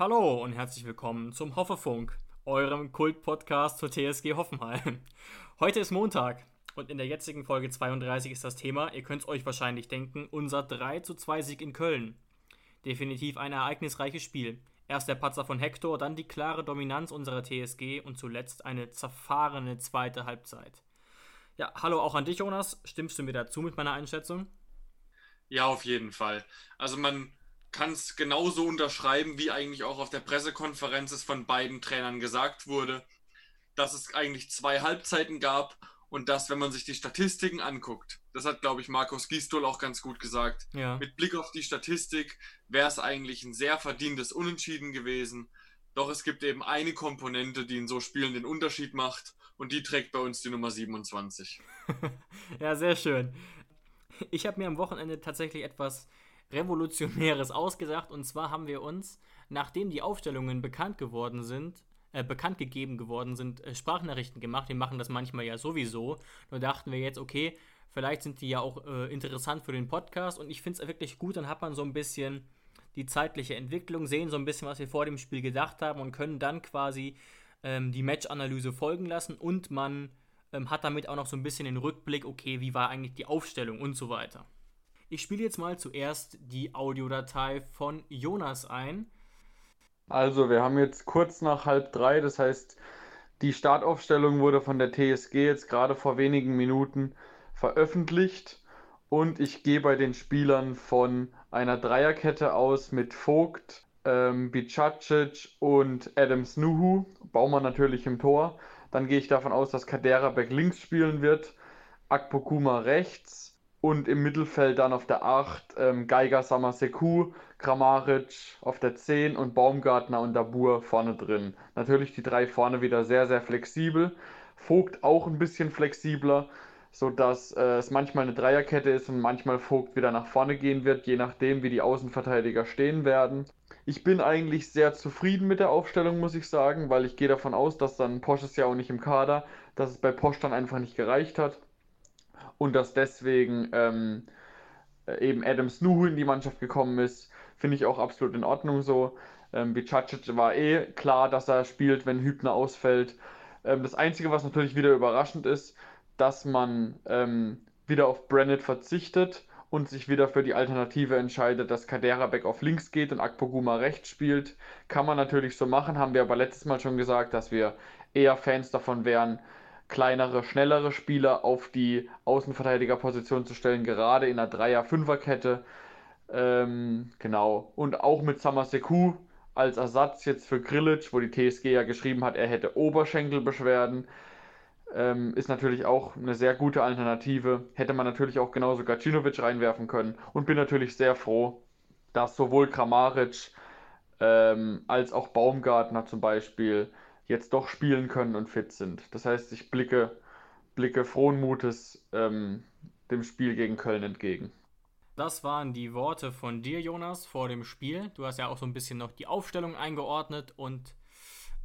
Hallo und herzlich willkommen zum Hoffefunk, eurem Kult-Podcast zur TSG Hoffenheim. Heute ist Montag und in der jetzigen Folge 32 ist das Thema, ihr könnt es euch wahrscheinlich denken, unser 3 zu 2 Sieg in Köln. Definitiv ein ereignisreiches Spiel. Erst der Patzer von Hector, dann die klare Dominanz unserer TSG und zuletzt eine zerfahrene zweite Halbzeit. Ja, hallo auch an dich, Jonas. Stimmst du mir dazu mit meiner Einschätzung? Ja, auf jeden Fall. Also man kann es genauso unterschreiben, wie eigentlich auch auf der Pressekonferenz es von beiden Trainern gesagt wurde, dass es eigentlich zwei Halbzeiten gab und dass, wenn man sich die Statistiken anguckt, das hat, glaube ich, Markus Gisdol auch ganz gut gesagt, ja. mit Blick auf die Statistik wäre es eigentlich ein sehr verdientes Unentschieden gewesen. Doch es gibt eben eine Komponente, die in so Spielen den Unterschied macht und die trägt bei uns die Nummer 27. ja, sehr schön. Ich habe mir am Wochenende tatsächlich etwas Revolutionäres ausgedacht und zwar haben wir uns, nachdem die Aufstellungen bekannt geworden sind, äh, bekannt gegeben geworden sind, äh, Sprachnachrichten gemacht. Wir machen das manchmal ja sowieso. Nur dachten wir jetzt, okay, vielleicht sind die ja auch äh, interessant für den Podcast und ich finde es wirklich gut, dann hat man so ein bisschen die zeitliche Entwicklung, sehen so ein bisschen, was wir vor dem Spiel gedacht haben und können dann quasi ähm, die Match-Analyse folgen lassen und man ähm, hat damit auch noch so ein bisschen den Rückblick, okay, wie war eigentlich die Aufstellung und so weiter. Ich spiele jetzt mal zuerst die Audiodatei von Jonas ein. Also, wir haben jetzt kurz nach halb drei, das heißt, die Startaufstellung wurde von der TSG jetzt gerade vor wenigen Minuten veröffentlicht und ich gehe bei den Spielern von einer Dreierkette aus mit Vogt, ähm, Bicacic und Adams Nuhu. Baumann natürlich im Tor. Dann gehe ich davon aus, dass Kaderabek links spielen wird, Akpokuma rechts und im Mittelfeld dann auf der 8 ähm, Geiger Samaseku, Kramaric auf der 10 und Baumgartner und Dabur vorne drin. Natürlich die drei vorne wieder sehr, sehr flexibel. Vogt auch ein bisschen flexibler, sodass äh, es manchmal eine Dreierkette ist und manchmal Vogt wieder nach vorne gehen wird, je nachdem, wie die Außenverteidiger stehen werden. Ich bin eigentlich sehr zufrieden mit der Aufstellung, muss ich sagen, weil ich gehe davon aus, dass dann Posch ist ja auch nicht im Kader, dass es bei Posch dann einfach nicht gereicht hat und dass deswegen ähm, eben Adam Snuhu in die Mannschaft gekommen ist, finde ich auch absolut in Ordnung so. Ähm, Bicacic war eh klar, dass er spielt, wenn Hübner ausfällt. Ähm, das Einzige, was natürlich wieder überraschend ist, dass man ähm, wieder auf Brennett verzichtet und sich wieder für die Alternative entscheidet, dass Kaderabek auf links geht und Akpoguma rechts spielt. Kann man natürlich so machen, haben wir aber letztes Mal schon gesagt, dass wir eher Fans davon wären, kleinere, schnellere Spieler auf die Außenverteidigerposition zu stellen, gerade in einer Dreier-Fünfer-Kette. Ähm, genau. Und auch mit Samaseku als Ersatz jetzt für Grilic, wo die TSG ja geschrieben hat, er hätte Oberschenkelbeschwerden. Ähm, ist natürlich auch eine sehr gute Alternative. Hätte man natürlich auch genauso Gacinovic reinwerfen können. Und bin natürlich sehr froh, dass sowohl Kramaric ähm, als auch Baumgartner zum Beispiel jetzt doch spielen können und fit sind. Das heißt, ich blicke, blicke frohen Mutes ähm, dem Spiel gegen Köln entgegen. Das waren die Worte von dir, Jonas, vor dem Spiel. Du hast ja auch so ein bisschen noch die Aufstellung eingeordnet und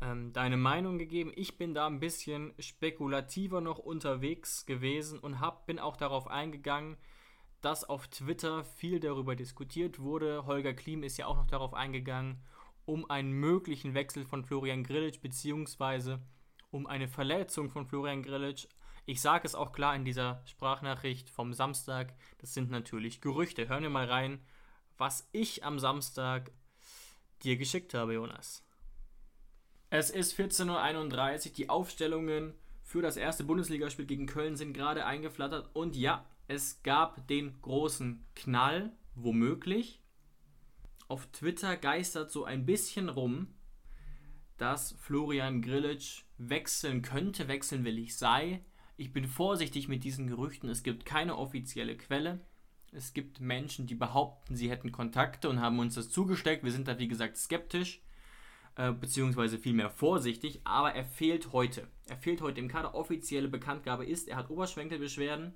ähm, deine Meinung gegeben. Ich bin da ein bisschen spekulativer noch unterwegs gewesen und hab, bin auch darauf eingegangen, dass auf Twitter viel darüber diskutiert wurde. Holger Klim ist ja auch noch darauf eingegangen, um einen möglichen Wechsel von Florian Grillitsch beziehungsweise um eine Verletzung von Florian Grillitsch. Ich sage es auch klar in dieser Sprachnachricht vom Samstag, das sind natürlich Gerüchte. Hören wir mal rein, was ich am Samstag dir geschickt habe, Jonas. Es ist 14.31 Uhr. Die Aufstellungen für das erste Bundesligaspiel gegen Köln sind gerade eingeflattert. Und ja, es gab den großen Knall, womöglich. Auf Twitter geistert so ein bisschen rum, dass Florian Grillitsch wechseln könnte, wechseln will ich sei. Ich bin vorsichtig mit diesen Gerüchten. Es gibt keine offizielle Quelle. Es gibt Menschen, die behaupten, sie hätten Kontakte und haben uns das zugesteckt. Wir sind da, wie gesagt, skeptisch, äh, beziehungsweise vielmehr vorsichtig, aber er fehlt heute. Er fehlt heute im Kader. Offizielle Bekanntgabe ist, er hat Oberschwenkelbeschwerden.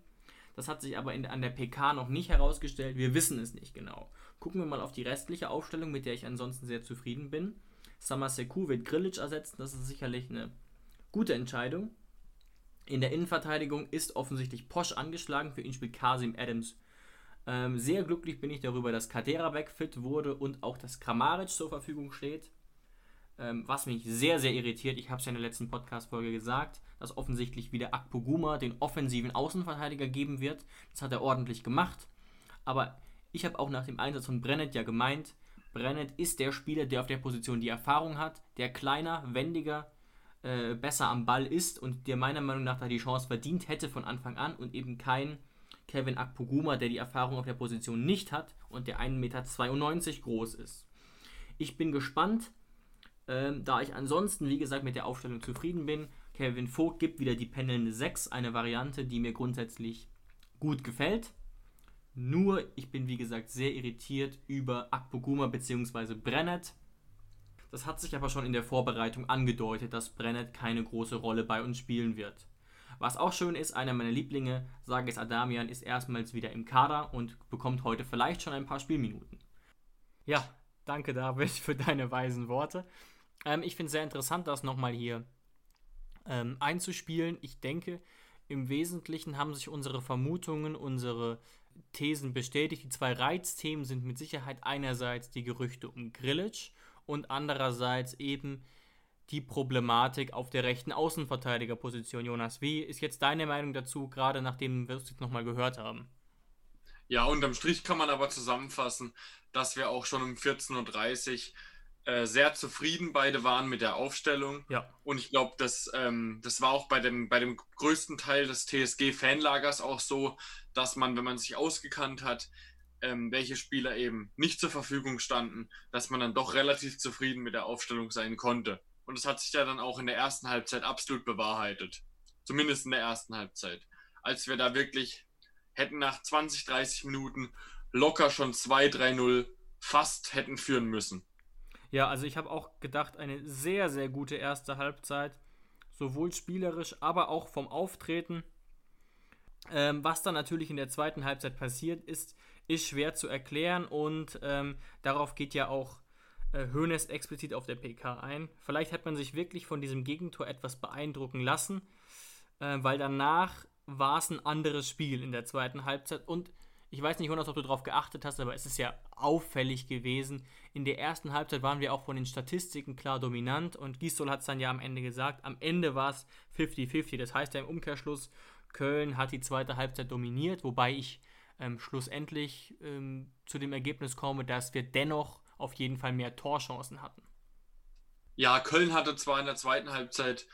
Das hat sich aber in, an der PK noch nicht herausgestellt. Wir wissen es nicht genau. Gucken wir mal auf die restliche Aufstellung, mit der ich ansonsten sehr zufrieden bin. Samaseku wird Grilic ersetzen. Das ist sicherlich eine gute Entscheidung. In der Innenverteidigung ist offensichtlich Posch angeschlagen. Für ihn spielt Kasim Adams ähm, sehr glücklich bin ich darüber, dass Kaderabek fit wurde und auch dass Kramaric zur Verfügung steht. Ähm, was mich sehr, sehr irritiert, ich habe es ja in der letzten Podcast-Folge gesagt, dass offensichtlich wieder Akpoguma den offensiven Außenverteidiger geben wird. Das hat er ordentlich gemacht. Aber ich habe auch nach dem Einsatz von Brennet ja gemeint, Brennet ist der Spieler, der auf der Position die Erfahrung hat, der kleiner, wendiger, äh, besser am Ball ist und der meiner Meinung nach da die Chance verdient hätte von Anfang an und eben kein Kevin Akpoguma, der die Erfahrung auf der Position nicht hat und der 1,92 Meter groß ist. Ich bin gespannt, ähm, da ich ansonsten, wie gesagt, mit der Aufstellung zufrieden bin. Kevin Vogt gibt wieder die pendelnde 6, eine Variante, die mir grundsätzlich gut gefällt. Nur, ich bin wie gesagt sehr irritiert über Akpoguma bzw. Brennet. Das hat sich aber schon in der Vorbereitung angedeutet, dass Brennet keine große Rolle bei uns spielen wird. Was auch schön ist, einer meiner Lieblinge, Sages Adamian, ist erstmals wieder im Kader und bekommt heute vielleicht schon ein paar Spielminuten. Ja, danke David für deine weisen Worte. Ähm, ich finde es sehr interessant, das nochmal hier ähm, einzuspielen. Ich denke, im Wesentlichen haben sich unsere Vermutungen, unsere Thesen bestätigt. Die zwei Reizthemen sind mit Sicherheit einerseits die Gerüchte um Grillitsch und andererseits eben die Problematik auf der rechten Außenverteidigerposition, Jonas. Wie ist jetzt deine Meinung dazu, gerade nachdem wir es jetzt nochmal gehört haben? Ja, unterm Strich kann man aber zusammenfassen, dass wir auch schon um 14.30 Uhr äh, sehr zufrieden beide waren mit der Aufstellung. Ja. Und ich glaube, das, ähm, das war auch bei dem, bei dem größten Teil des TSG-Fanlagers auch so, dass man, wenn man sich ausgekannt hat, ähm, welche Spieler eben nicht zur Verfügung standen, dass man dann doch relativ zufrieden mit der Aufstellung sein konnte. Und das hat sich ja dann auch in der ersten Halbzeit absolut bewahrheitet. Zumindest in der ersten Halbzeit. Als wir da wirklich hätten nach 20, 30 Minuten locker schon 2-3-0 fast hätten führen müssen. Ja, also ich habe auch gedacht, eine sehr, sehr gute erste Halbzeit. Sowohl spielerisch, aber auch vom Auftreten. Ähm, was dann natürlich in der zweiten Halbzeit passiert ist, ist schwer zu erklären und ähm, darauf geht ja auch äh, Hoeneß explizit auf der PK ein. Vielleicht hat man sich wirklich von diesem Gegentor etwas beeindrucken lassen, äh, weil danach war es ein anderes Spiel in der zweiten Halbzeit und ich weiß nicht, Jonas, ob du darauf geachtet hast, aber es ist ja auffällig gewesen. In der ersten Halbzeit waren wir auch von den Statistiken klar dominant und Gisdol hat es dann ja am Ende gesagt. Am Ende war es 50-50. Das heißt ja im Umkehrschluss, Köln hat die zweite Halbzeit dominiert, wobei ich ähm, schlussendlich ähm, zu dem Ergebnis komme, dass wir dennoch auf jeden Fall mehr Torchancen hatten. Ja, Köln hatte zwar in der zweiten Halbzeit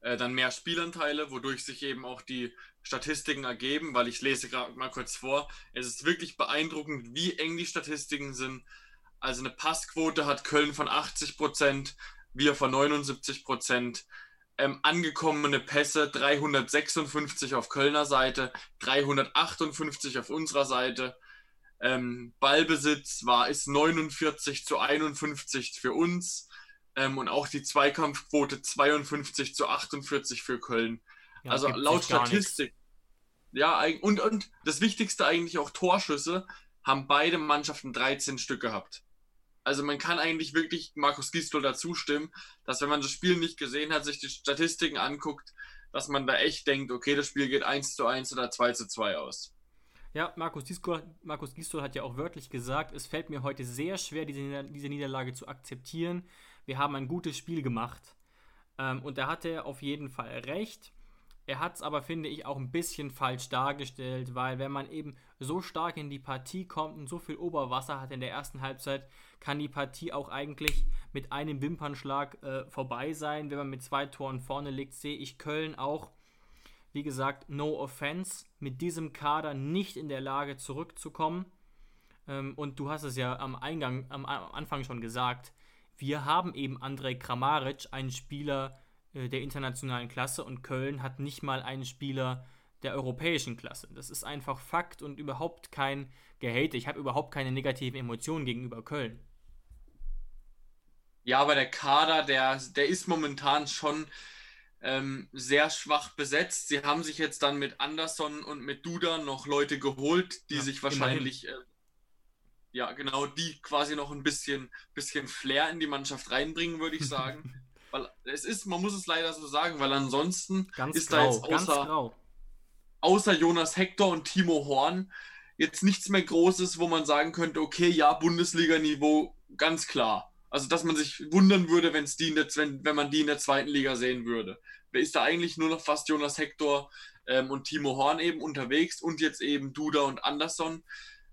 äh, dann mehr Spielanteile, wodurch sich eben auch die Statistiken ergeben, weil ich lese gerade mal kurz vor. Es ist wirklich beeindruckend, wie eng die Statistiken sind. Also eine Passquote hat Köln von 80 Prozent, wir von 79 Prozent. Ähm, angekommene Pässe 356 auf Kölner Seite, 358 auf unserer Seite. Ähm, Ballbesitz war ist 49 zu 51 für uns ähm, und auch die Zweikampfquote 52 zu 48 für Köln. Ja, also laut Statistik. Ja, und, und das Wichtigste eigentlich auch Torschüsse haben beide Mannschaften 13 Stück gehabt. Also man kann eigentlich wirklich Markus Gisdol dazu stimmen, dass wenn man das Spiel nicht gesehen hat, sich die Statistiken anguckt, dass man da echt denkt, okay, das Spiel geht 1 zu 1 oder 2 zu 2 aus. Ja, Markus, Gisdol, Markus Gisdol hat ja auch wörtlich gesagt, es fällt mir heute sehr schwer, diese, diese Niederlage zu akzeptieren. Wir haben ein gutes Spiel gemacht. Ähm, und da hat er auf jeden Fall recht. Er hat es aber, finde ich, auch ein bisschen falsch dargestellt, weil wenn man eben so stark in die Partie kommt und so viel Oberwasser hat in der ersten Halbzeit, kann die Partie auch eigentlich mit einem Wimpernschlag äh, vorbei sein. Wenn man mit zwei Toren vorne liegt, sehe ich Köln auch, wie gesagt, no offense, mit diesem Kader nicht in der Lage zurückzukommen. Ähm, und du hast es ja am Eingang, am, am Anfang schon gesagt, wir haben eben Andrej Kramaric, einen Spieler äh, der internationalen Klasse und Köln hat nicht mal einen Spieler der europäischen Klasse. Das ist einfach Fakt und überhaupt kein Gehate. Ich habe überhaupt keine negativen Emotionen gegenüber Köln. Ja, aber der Kader, der, der ist momentan schon ähm, sehr schwach besetzt. Sie haben sich jetzt dann mit Anderson und mit Duda noch Leute geholt, die ja, sich wahrscheinlich äh, ja, genau, die quasi noch ein bisschen, bisschen Flair in die Mannschaft reinbringen, würde ich sagen. weil es ist, man muss es leider so sagen, weil ansonsten ganz ist grau, da jetzt außer, außer Jonas Hector und Timo Horn jetzt nichts mehr Großes, wo man sagen könnte, okay, ja, Bundesliga-Niveau, ganz klar. Also, dass man sich wundern würde, wenn's die der, wenn, wenn man die in der zweiten Liga sehen würde. Wer ist da eigentlich nur noch fast Jonas Hector ähm, und Timo Horn eben unterwegs und jetzt eben Duda und Anderson.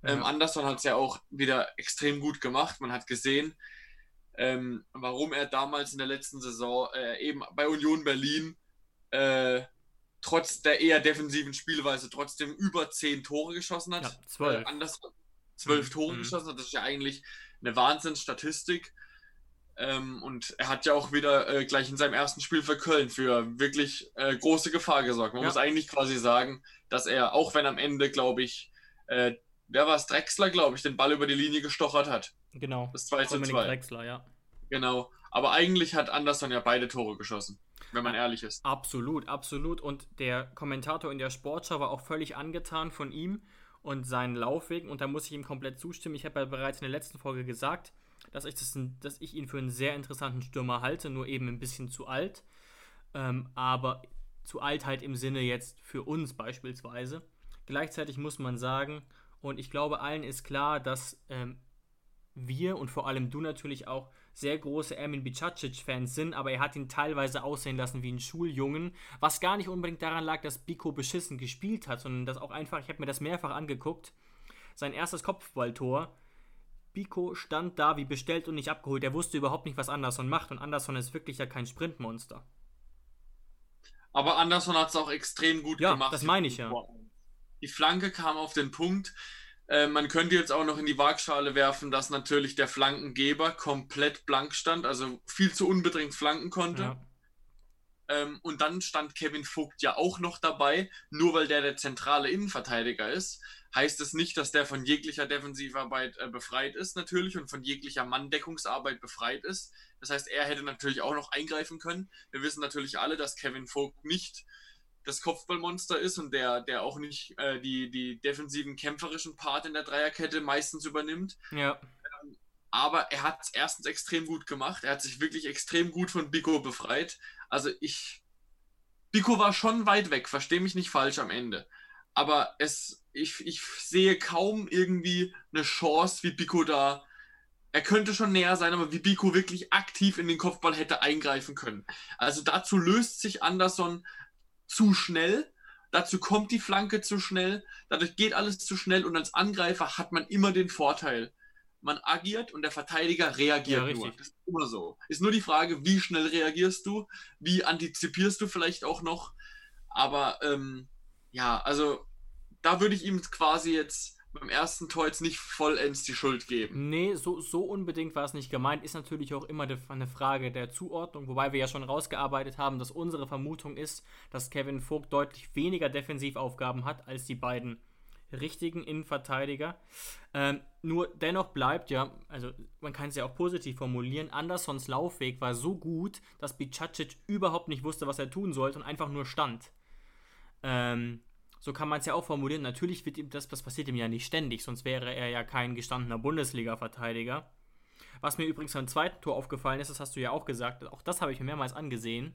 Ähm, Anderson hat es ja auch wieder extrem gut gemacht. Man hat gesehen, ähm, warum er damals in der letzten Saison äh, eben bei Union Berlin äh, trotz der eher defensiven Spielweise trotzdem über zehn Tore geschossen hat. Ja, zwölf. Äh, Anderson zwölf mhm. Tore mhm. geschossen hat. Das ist ja eigentlich eine Wahnsinnsstatistik. Ähm, und er hat ja auch wieder äh, gleich in seinem ersten Spiel für Köln für wirklich äh, große Gefahr gesorgt. Man ja. muss eigentlich quasi sagen, dass er, auch wenn am Ende, glaube ich, äh, wer war es, Drexler, glaube ich, den Ball über die Linie gestochert hat. Genau. Das 2 zu 2. Drexler, ja. Genau. Aber eigentlich hat Anderson ja beide Tore geschossen, wenn man ehrlich ist. Absolut, absolut. Und der Kommentator in der Sportschau war auch völlig angetan von ihm und seinen Laufwegen. Und da muss ich ihm komplett zustimmen. Ich habe ja bereits in der letzten Folge gesagt, dass ich, das, dass ich ihn für einen sehr interessanten Stürmer halte, nur eben ein bisschen zu alt. Ähm, aber zu alt halt im Sinne jetzt für uns beispielsweise. Gleichzeitig muss man sagen, und ich glaube, allen ist klar, dass ähm, wir und vor allem du natürlich auch sehr große Ermin Bicacic-Fans sind, aber er hat ihn teilweise aussehen lassen wie einen Schuljungen, was gar nicht unbedingt daran lag, dass Biko beschissen gespielt hat, sondern dass auch einfach, ich habe mir das mehrfach angeguckt, sein erstes Kopfballtor, Biko stand da wie bestellt und nicht abgeholt. Er wusste überhaupt nicht, was Anderson macht und Anderson ist wirklich ja kein Sprintmonster. Aber Anderson hat es auch extrem gut ja, gemacht. Das meine ich ja. Die Flanke kam auf den Punkt. Äh, man könnte jetzt auch noch in die Waagschale werfen, dass natürlich der Flankengeber komplett blank stand, also viel zu unbedingt flanken konnte. Ja. Ähm, und dann stand Kevin Vogt ja auch noch dabei. Nur weil der der zentrale Innenverteidiger ist, heißt es nicht, dass der von jeglicher Defensivarbeit äh, befreit ist, natürlich, und von jeglicher Manndeckungsarbeit befreit ist. Das heißt, er hätte natürlich auch noch eingreifen können. Wir wissen natürlich alle, dass Kevin Vogt nicht das Kopfballmonster ist und der, der auch nicht äh, die, die defensiven kämpferischen Part in der Dreierkette meistens übernimmt. Ja. Ähm, aber er hat es erstens extrem gut gemacht. Er hat sich wirklich extrem gut von Biko befreit. Also ich. Biko war schon weit weg, verstehe mich nicht falsch am Ende. Aber es, ich, ich sehe kaum irgendwie eine Chance, wie Biko da. Er könnte schon näher sein, aber wie Biko wirklich aktiv in den Kopfball hätte eingreifen können. Also dazu löst sich Anderson zu schnell. Dazu kommt die Flanke zu schnell. Dadurch geht alles zu schnell und als Angreifer hat man immer den Vorteil. Man agiert und der Verteidiger reagiert ja, nur. Das ist immer so. Ist nur die Frage, wie schnell reagierst du? Wie antizipierst du vielleicht auch noch? Aber ähm, ja, also da würde ich ihm quasi jetzt beim ersten Tor jetzt nicht vollends die Schuld geben. Nee, so, so unbedingt war es nicht gemeint. Ist natürlich auch immer eine Frage der Zuordnung, wobei wir ja schon rausgearbeitet haben, dass unsere Vermutung ist, dass Kevin Vogt deutlich weniger Defensivaufgaben hat als die beiden richtigen Innenverteidiger. Ähm, nur dennoch bleibt ja, also man kann es ja auch positiv formulieren, Andersons Laufweg war so gut, dass Bicacic überhaupt nicht wusste, was er tun sollte und einfach nur stand. Ähm, so kann man es ja auch formulieren. Natürlich wird ihm das, das passiert ihm ja nicht ständig, sonst wäre er ja kein gestandener Bundesliga-Verteidiger. Was mir übrigens beim zweiten Tor aufgefallen ist, das hast du ja auch gesagt, auch das habe ich mir mehrmals angesehen.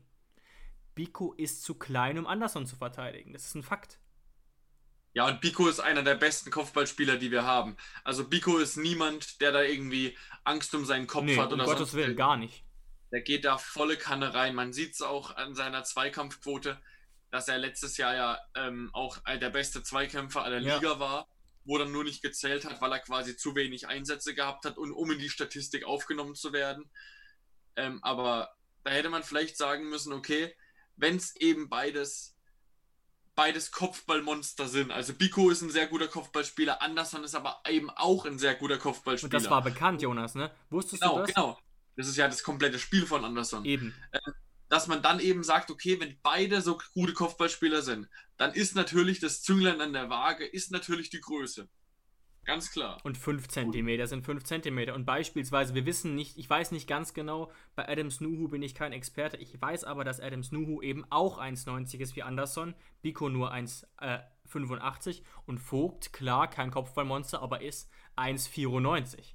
Biko ist zu klein, um Anderson zu verteidigen. Das ist ein Fakt. Ja, und Biko ist einer der besten Kopfballspieler, die wir haben. Also Biko ist niemand, der da irgendwie Angst um seinen Kopf nee, hat oder um Gottes Willen, gar nicht. Der geht da volle Kanne rein. Man sieht es auch an seiner Zweikampfquote dass er letztes Jahr ja ähm, auch der beste Zweikämpfer aller ja. Liga war, wo dann nur nicht gezählt hat, weil er quasi zu wenig Einsätze gehabt hat und um in die Statistik aufgenommen zu werden. Ähm, aber da hätte man vielleicht sagen müssen, okay, wenn es eben beides, beides Kopfballmonster sind. Also Biko ist ein sehr guter Kopfballspieler, Anderson ist aber eben auch ein sehr guter Kopfballspieler. Und das war bekannt, Jonas, ne? Wusstest genau, du das? Genau, Das ist ja das komplette Spiel von Anderson. Eben. Dass man dann eben sagt, okay, wenn beide so gute Kopfballspieler sind, dann ist natürlich das Zünglein an der Waage, ist natürlich die Größe. Ganz klar. Und 5 cm sind 5 cm. Und beispielsweise, wir wissen nicht, ich weiß nicht ganz genau, bei Adams Nuhu bin ich kein Experte. Ich weiß aber, dass Adams Nuhu eben auch 1,90 ist wie Anderson, Biko nur 1,85 äh, und Vogt, klar, kein Kopfballmonster, aber ist 1,94.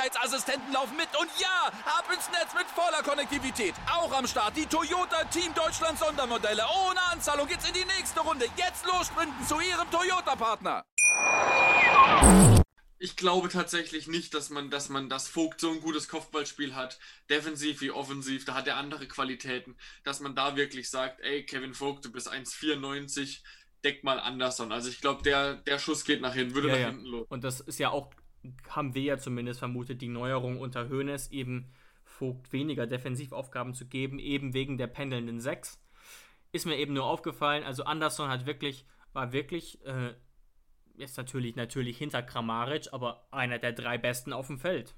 Sicherheitsassistenten laufen mit. Und ja, ab ins Netz mit voller Konnektivität. Auch am Start die Toyota Team Deutschland Sondermodelle. Ohne Anzahlung geht's in die nächste Runde. Jetzt los sprinten zu Ihrem Toyota-Partner. Ich glaube tatsächlich nicht, dass man, dass man, dass Vogt so ein gutes Kopfballspiel hat, defensiv wie offensiv, da hat er andere Qualitäten, dass man da wirklich sagt, ey, Kevin Vogt, du bist 1,94, deck mal Anderson. Also ich glaube, der, der Schuss geht nach hinten, würde Ja, nach ja. hinten los. Und das ist ja auch, haben wir ja zumindest vermutet, die Neuerung unter Hoeneß, eben Vogt weniger Defensivaufgaben zu geben, eben wegen der pendelnden Sechs. Ist mir eben nur aufgefallen, also Anderson hat wirklich, war wirklich, äh, jetzt natürlich, natürlich hinter Kramaric, aber einer der drei Besten auf dem Feld.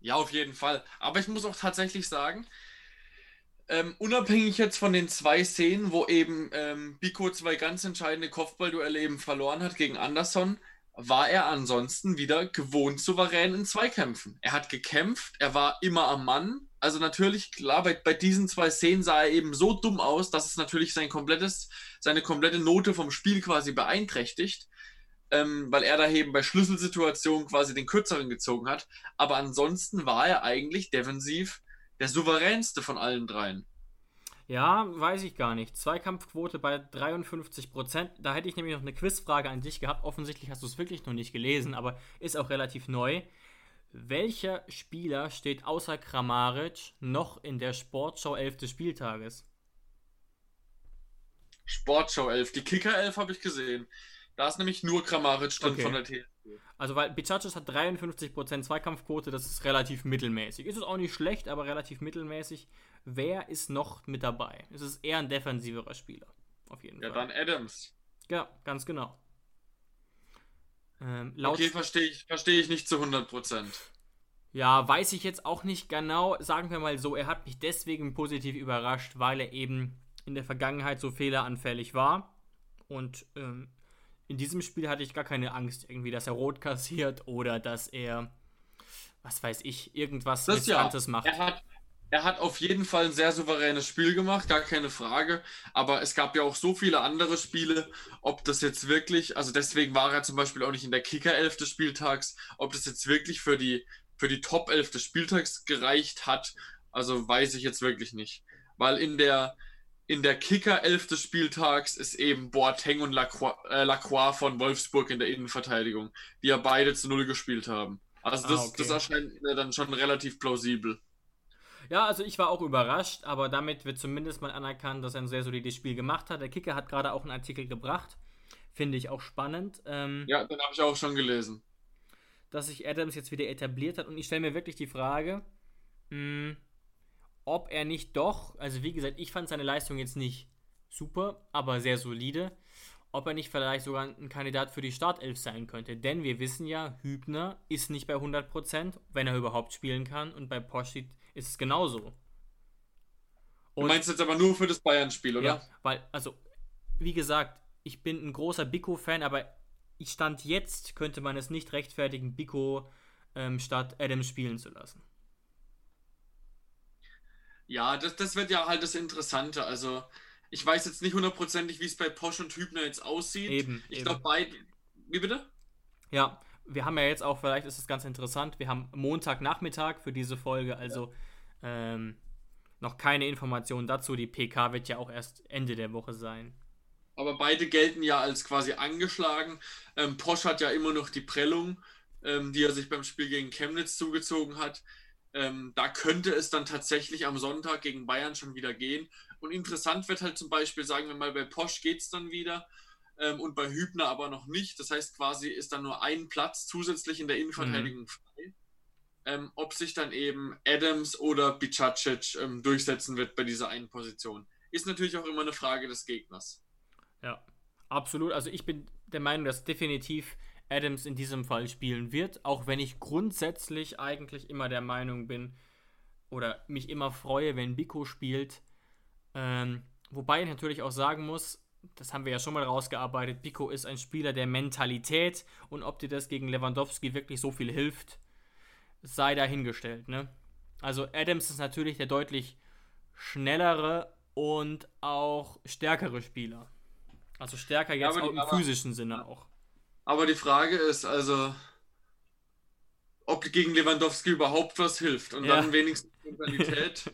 Ja, auf jeden Fall. Aber ich muss auch tatsächlich sagen, ähm, unabhängig jetzt von den zwei Szenen, wo eben ähm, Biko zwei ganz entscheidende Kopfballduelle eben verloren hat gegen Anderson, war er ansonsten wieder gewohnt souverän in Zweikämpfen. Er hat gekämpft, er war immer am Mann. Also natürlich, klar, bei, bei diesen zwei Szenen sah er eben so dumm aus, dass es natürlich sein komplettes, seine komplette Note vom Spiel quasi beeinträchtigt, ähm, weil er da eben bei Schlüsselsituationen quasi den kürzeren gezogen hat. Aber ansonsten war er eigentlich defensiv der souveränste von allen dreien. Ja, weiß ich gar nicht. Zweikampfquote bei 53%. Da hätte ich nämlich noch eine Quizfrage an dich gehabt. Offensichtlich hast du es wirklich noch nicht gelesen, aber ist auch relativ neu. Welcher Spieler steht außer Kramaric noch in der Sportschau 11 des Spieltages? Sportschau 11. Die Kicker 11 habe ich gesehen. Da ist nämlich nur Kramaric drin Okay. von der TSG. Also, weil Bicacis hat 53% Zweikampfquote, das ist relativ mittelmäßig. Ist es auch nicht schlecht, aber relativ mittelmäßig. Wer ist noch mit dabei? Es ist eher ein defensiverer Spieler. Auf jeden Ja, Fall. dann Adams. Ja, ganz genau. Ähm, laut Okay, verstehe ich, verstehe ich nicht zu 100%. Ja, weiß ich jetzt auch nicht genau. Sagen wir mal so, er hat mich deswegen positiv überrascht, weil er eben in der Vergangenheit so fehleranfällig war. Und ähm, in diesem Spiel hatte ich gar keine Angst, irgendwie, dass er rot kassiert oder dass er, was weiß ich, irgendwas Das ja. Macht. Er hat, er hat auf jeden Fall ein sehr souveränes Spiel gemacht, gar keine Frage. Aber es gab ja auch so viele andere Spiele, ob das jetzt wirklich, also deswegen war er zum Beispiel auch nicht in der Kicker-11 des Spieltags, ob das jetzt wirklich für die, für die Top-11 des Spieltags gereicht hat, also weiß ich jetzt wirklich nicht. Weil in der, in der Kicker-11 des Spieltags ist eben Boateng und Lacroix, äh, Lacroix von Wolfsburg in der Innenverteidigung, die ja beide zu Null gespielt haben. Also das, Ah, okay. das erscheint mir dann schon relativ plausibel. Ja, also ich war auch überrascht, aber damit wird zumindest mal anerkannt, dass er ein sehr solides Spiel gemacht hat. Der Kicker hat gerade auch einen Artikel gebracht. Finde ich auch spannend. Ähm, Ja, den habe ich auch schon gelesen. dass sich Adams jetzt wieder etabliert hat. Und ich stelle mir wirklich die Frage, mh, ob er nicht doch, also wie gesagt, ich fand seine Leistung jetzt nicht super, aber sehr solide, ob er nicht vielleicht sogar ein Kandidat für die Startelf sein könnte. Denn wir wissen ja, Hübner ist nicht bei 100%, wenn er überhaupt spielen kann. Und bei Poschit ist es genauso. Du meinst jetzt aber nur für das Bayern-Spiel, oder? Ja, weil, also, wie gesagt, ich bin ein großer Biko-Fan, aber ich stand jetzt, könnte man es nicht rechtfertigen, Biko ähm, statt Adams spielen zu lassen. Ja, das, das wird ja halt das Interessante. Also, ich weiß jetzt nicht hundertprozentig, wie es bei Posch und Hübner jetzt aussieht. Eben, Ich glaube, beide. Wie bitte? Ja, wir haben ja jetzt auch, vielleicht ist es ganz interessant, wir haben Montagnachmittag für diese Folge, also ja. ähm, noch keine Informationen dazu. Die PK wird ja auch erst Ende der Woche sein. Aber beide gelten ja als quasi angeschlagen. Ähm, Posch hat ja immer noch die Prellung, ähm, die er sich beim Spiel gegen Chemnitz zugezogen hat. Ähm, da könnte es dann tatsächlich am Sonntag gegen Bayern schon wieder gehen. Und interessant wird halt zum Beispiel, sagen wir mal, bei Posch geht es dann wieder ähm, und bei Hübner aber noch nicht. Das heißt, quasi ist dann nur ein Platz zusätzlich in der Innenverteidigung mhm. frei. Ähm, ob sich dann eben Adams oder Bicacic ähm, durchsetzen wird bei dieser einen Position. Ist natürlich auch immer eine Frage des Gegners. Ja, absolut. Also ich bin der Meinung, dass definitiv Adams in diesem Fall spielen wird, auch wenn ich grundsätzlich eigentlich immer der Meinung bin oder mich immer freue, wenn Biko spielt. Ähm, wobei ich natürlich auch sagen muss, das haben wir ja schon mal rausgearbeitet, Biko ist ein Spieler der Mentalität und ob dir das gegen Lewandowski wirklich so viel hilft, sei dahingestellt. Ne? Also Adams ist natürlich der deutlich schnellere und auch stärkere Spieler. Also stärker jetzt ja, auch im aber, physischen Sinne auch. Aber die Frage ist also, ob gegen Lewandowski überhaupt was hilft und ja. dann wenigstens Mentalität.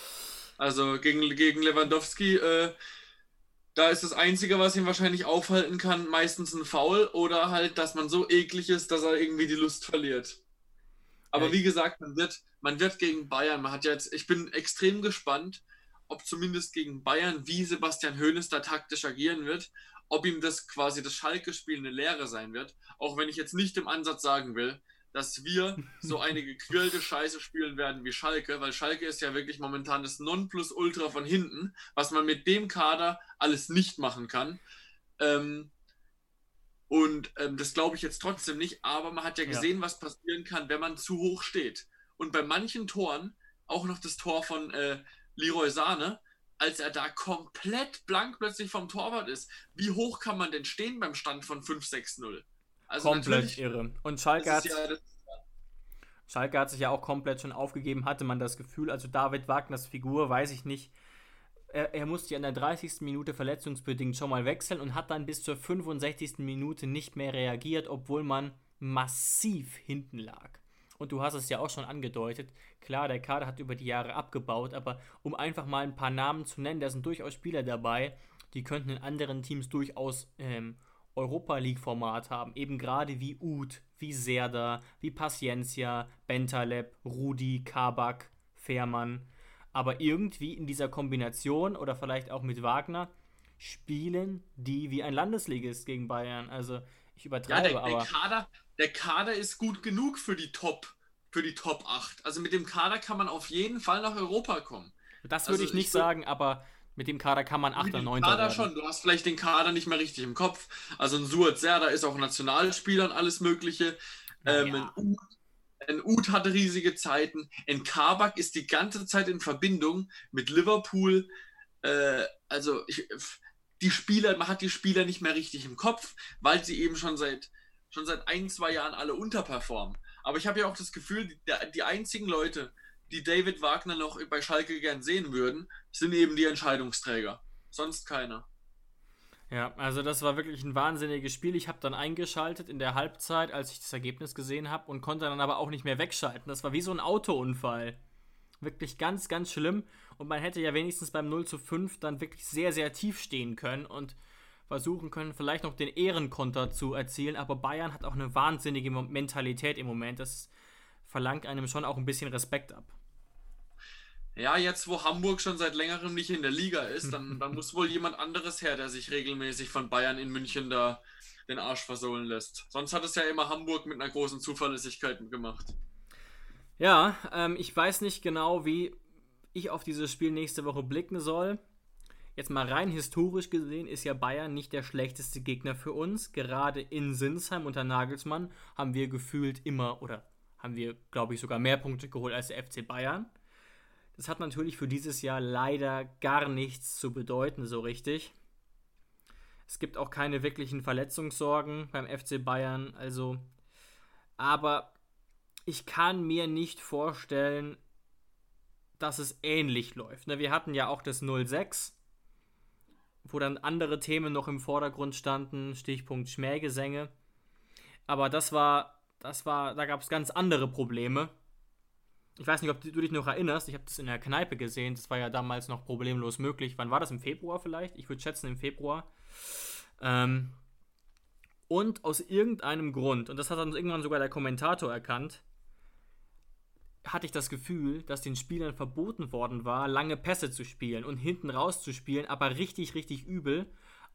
also gegen, gegen Lewandowski äh, da ist das Einzige, was ihn wahrscheinlich aufhalten kann, meistens ein Foul oder halt, dass man so eklig ist, dass er irgendwie die Lust verliert. Aber ja. wie gesagt, man wird, man wird gegen Bayern, man hat jetzt, ich bin extrem gespannt, ob zumindest gegen Bayern, wie Sebastian Hoeneß da taktisch agieren wird, ob ihm das quasi das Schalke-Spiel eine Lehre sein wird. Auch wenn ich jetzt nicht im Ansatz sagen will, dass wir so eine gequirlte Scheiße spielen werden wie Schalke, weil Schalke ist ja wirklich momentan das Nonplusultra von hinten, was man mit dem Kader alles nicht machen kann. Ähm, und ähm, das glaube ich jetzt trotzdem nicht, aber man hat ja gesehen, ja. was passieren kann, wenn man zu hoch steht. Und bei manchen Toren, auch noch das Tor von äh, Leroy Sahne, als er da komplett blank plötzlich vom Torwart ist, wie hoch kann man denn stehen beim Stand von 5-6-0? Also komplett irre. Und Schalke hat, ja, Schalke hat sich ja auch komplett schon aufgegeben, hatte man das Gefühl. Also David Wagners Figur, weiß ich nicht. Er, er musste ja in der 30. Minute verletzungsbedingt schon mal wechseln und hat dann bis zur 65. Minute nicht mehr reagiert, obwohl man massiv hinten lag. Und du hast es ja auch schon angedeutet. Klar, der Kader hat über die Jahre abgebaut, aber um einfach mal ein paar Namen zu nennen, da sind durchaus Spieler dabei, die könnten in anderen Teams durchaus ähm, Europa League-Format haben, eben gerade wie Uth, wie Serda, wie Paciencia, Bentaleb, Rudi, Kabak, Fährmann. Aber irgendwie in dieser Kombination oder vielleicht auch mit Wagner spielen die wie ein Landesligist gegen Bayern. Also ich übertreibe, ja, der, der Kader, der Kader ist gut genug für die Top, für die Top 8. Also mit dem Kader kann man auf jeden Fall nach Europa kommen. Das würde also ich nicht ich sagen, aber mit dem Kader kann man 8. oder 9. Kader werden. schon, du hast vielleicht den Kader nicht mehr richtig im Kopf. Also ein Suat Serda ist auch Nationalspieler und alles Mögliche. Ähm, ja. ein, Uth, ein Uth hatte riesige Zeiten. Ein Kabak ist die ganze Zeit in Verbindung mit Liverpool. Äh, also ich, die Spieler, man hat die Spieler nicht mehr richtig im Kopf, weil sie eben schon seit schon seit ein, zwei Jahren alle unterperformen. Aber ich habe ja auch das Gefühl, die, die einzigen Leute, die David Wagner noch bei Schalke gern sehen würden, sind eben die Entscheidungsträger. Sonst keiner. Ja, also das war wirklich ein wahnsinniges Spiel. Ich habe dann eingeschaltet in der Halbzeit, als ich das Ergebnis gesehen habe und konnte dann aber auch nicht mehr wegschalten. Das war wie so ein Autounfall. Wirklich ganz, ganz schlimm. Und man hätte ja wenigstens beim 0 zu 5 dann wirklich sehr, sehr tief stehen können und versuchen können, vielleicht noch den Ehrenkonter zu erzielen. Aber Bayern hat auch eine wahnsinnige Mentalität im Moment. Das verlangt einem schon auch ein bisschen Respekt ab. Ja, jetzt wo Hamburg schon seit längerem nicht in der Liga ist, dann, dann muss wohl jemand anderes her, der sich regelmäßig von Bayern in München da den Arsch versohlen lässt. Sonst hat es ja immer Hamburg mit einer großen Zuverlässigkeit gemacht. Ja, ähm, ich weiß nicht genau, wie ich auf dieses Spiel nächste Woche blicken soll. Jetzt mal rein historisch gesehen ist ja Bayern nicht der schlechteste Gegner für uns. Gerade in Sinsheim unter Nagelsmann haben wir gefühlt immer oder haben wir, glaube ich, sogar mehr Punkte geholt als der FC Bayern. Das hat natürlich für dieses Jahr leider gar nichts zu bedeuten, so richtig. Es gibt auch keine wirklichen Verletzungssorgen beim FC Bayern, also. Aber ich kann mir nicht vorstellen, dass es ähnlich läuft. Ne, wir hatten ja auch das 06, wo dann andere Themen noch im Vordergrund standen, Stichpunkt Schmähgesänge. Aber das war das war, da gab es ganz andere Probleme. Ich weiß nicht, ob du dich noch erinnerst, ich habe das in der Kneipe gesehen, das war ja damals noch problemlos möglich. Wann war das? Im Februar vielleicht? Ich würde schätzen im Februar. Ähm, und aus irgendeinem Grund, und das hat dann irgendwann sogar der Kommentator erkannt, hatte ich das Gefühl, dass den Spielern verboten worden war, lange Pässe zu spielen und hinten raus zu spielen, aber richtig, richtig übel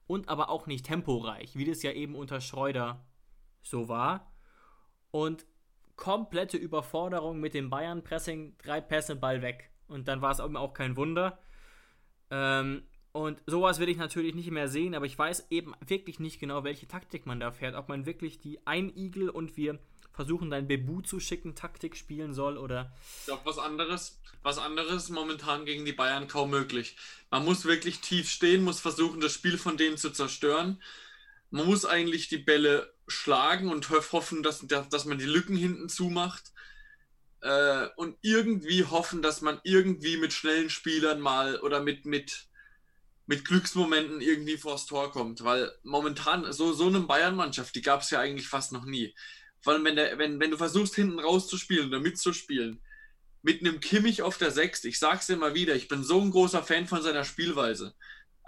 und aber auch nicht temporeich, wie das ja eben unter Schreuder so war. Und komplette Überforderung mit dem Bayern-Pressing, drei Pässe, Ball weg. Und dann war es auch kein Wunder. Ähm, und sowas will ich natürlich nicht mehr sehen, aber ich weiß eben wirklich nicht genau, welche Taktik man da fährt. Ob man wirklich die Einigel und wir versuchen, dein Bebu zu schicken, Taktik spielen soll oder. Ich glaube, was anderes, was anderes momentan gegen die Bayern kaum möglich. Man muss wirklich tief stehen, muss versuchen, das Spiel von denen zu zerstören. Man muss eigentlich die Bälle schlagen und hoffen, dass, dass man die Lücken hinten zumacht. Äh, und irgendwie hoffen, dass man irgendwie mit schnellen Spielern mal oder mit, mit, mit Glücksmomenten irgendwie vors Tor kommt. Weil momentan, so, so eine Bayern-Mannschaft, die gab es ja eigentlich fast noch nie. Allem, wenn, der, wenn, wenn du versuchst, hinten rauszuspielen oder mitzuspielen, mit einem Kimmich auf der Sechs, ich sag's immer wieder, ich bin so ein großer Fan von seiner Spielweise.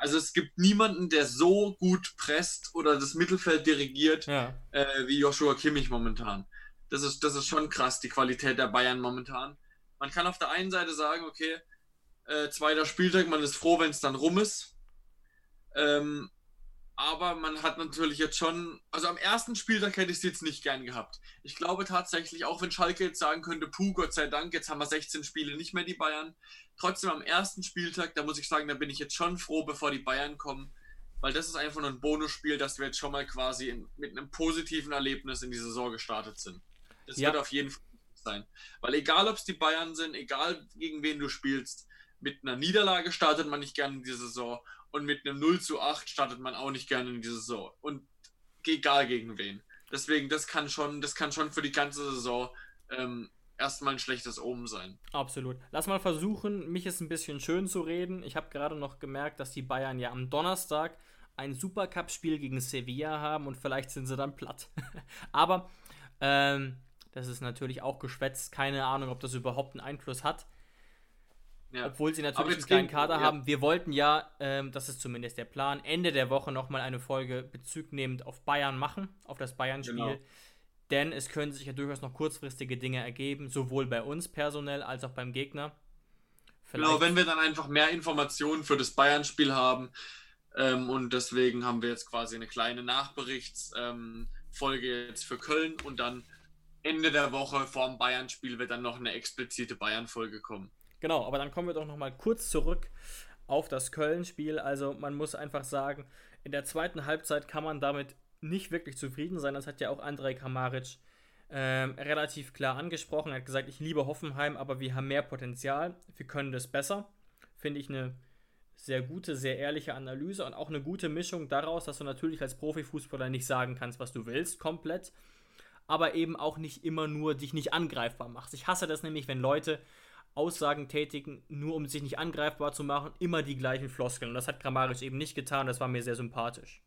Also es gibt niemanden, der so gut presst oder das Mittelfeld dirigiert ja. äh, wie Joshua Kimmich momentan. Das ist, das ist schon krass, die Qualität der Bayern momentan. Man kann auf der einen Seite sagen, okay, äh, zweiter Spieltag, man ist froh, wenn es dann rum ist. Ähm, aber man hat natürlich jetzt schon, also am ersten Spieltag hätte ich es jetzt nicht gern gehabt. Ich glaube tatsächlich, auch wenn Schalke jetzt sagen könnte, puh, Gott sei Dank, jetzt haben wir 16 Spiele nicht mehr die Bayern. Trotzdem am ersten Spieltag, da muss ich sagen, da bin ich jetzt schon froh, bevor die Bayern kommen, weil das ist einfach nur ein Bonusspiel, dass wir jetzt schon mal quasi in, mit einem positiven Erlebnis in die Saison gestartet sind. Das ja. wird auf jeden Fall sein. Weil egal, ob es die Bayern sind, egal gegen wen du spielst, mit einer Niederlage startet man nicht gerne in die Saison und mit einem 0 zu 8 startet man auch nicht gerne in die Saison. Und egal gegen wen. Deswegen, das kann schon, das kann schon für die ganze Saison ähm, erstmal ein schlechtes Omen sein. Absolut. Lass mal versuchen, mich es ein bisschen schön zu reden. Ich habe gerade noch gemerkt, dass die Bayern ja am Donnerstag ein Supercup-Spiel gegen Sevilla haben und vielleicht sind sie dann platt. Aber ähm, das ist natürlich auch geschwätzt. Keine Ahnung, ob das überhaupt einen Einfluss hat. Ja. Obwohl sie natürlich einen kleinen Kader ja. haben. Wir wollten ja, ähm, das ist zumindest der Plan, Ende der Woche nochmal eine Folge bezugnehmend auf Bayern machen, auf das Bayern-Spiel. Genau. Denn es können sich ja durchaus noch kurzfristige Dinge ergeben, sowohl bei uns personell als auch beim Gegner. Vielleicht genau, wenn wir dann einfach mehr Informationen für das Bayern-Spiel haben. Ähm, und deswegen haben wir jetzt quasi eine kleine Nachberichtsfolge ähm, jetzt für Köln und dann Ende der Woche vorm Bayern-Spiel wird dann noch eine explizite Bayern-Folge kommen. Genau, aber dann kommen wir doch nochmal kurz zurück auf das Köln-Spiel. Also man muss einfach sagen, in der zweiten Halbzeit kann man damit nicht wirklich zufrieden sein. Das hat ja auch Andrej Kramaric ähm, relativ klar angesprochen. Er hat gesagt, ich liebe Hoffenheim, aber wir haben mehr Potenzial. Wir können das besser. Finde ich eine sehr gute, sehr ehrliche Analyse und auch eine gute Mischung daraus, dass du natürlich als Profifußballer nicht sagen kannst, was du willst, komplett, aber eben auch nicht immer nur dich nicht angreifbar machst. Ich hasse das nämlich, wenn Leute Aussagen tätigen, nur um sich nicht angreifbar zu machen, immer die gleichen Floskeln. Und das hat Grammarisch eben nicht getan, das war mir sehr sympathisch.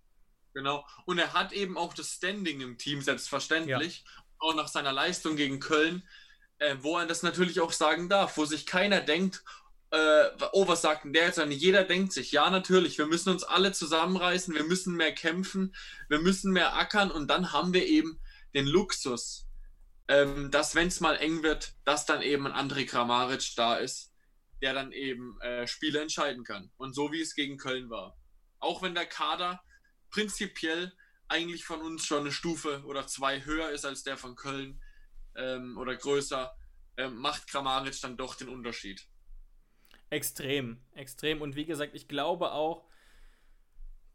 Genau. Und er hat eben auch das Standing im Team, selbstverständlich. Ja. Auch nach seiner Leistung gegen Köln, äh, wo er das natürlich auch sagen darf, wo sich keiner denkt, äh, oh, was sagt denn der jetzt? Jeder denkt sich, ja, natürlich, wir müssen uns alle zusammenreißen, wir müssen mehr kämpfen, wir müssen mehr ackern und dann haben wir eben den Luxus, ähm, dass, wenn es mal eng wird, dass dann eben ein André Kramaric da ist, der dann eben äh, Spiele entscheiden kann. Und so wie es gegen Köln war. Auch wenn der Kader prinzipiell eigentlich von uns schon eine Stufe oder zwei höher ist als der von Köln ähm, oder größer, ähm, macht Kramaric dann doch den Unterschied. Extrem, extrem. Und wie gesagt, ich glaube auch,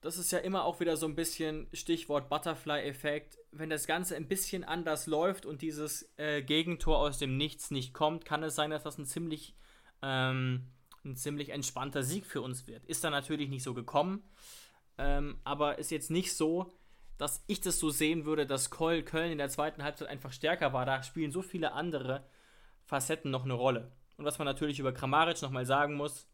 das ist ja immer auch wieder so ein bisschen Stichwort Butterfly-Effekt. Wenn das Ganze ein bisschen anders läuft und dieses äh, Gegentor aus dem Nichts nicht kommt, kann es sein, dass das ein ziemlich, ähm, ein ziemlich entspannter Sieg für uns wird. Ist dann natürlich nicht so gekommen, ähm, aber ist jetzt nicht so, dass ich das so sehen würde, dass Köln in der zweiten Halbzeit einfach stärker war. Da spielen so viele andere Facetten noch eine Rolle. Und was man natürlich über Kramaric nochmal sagen muss,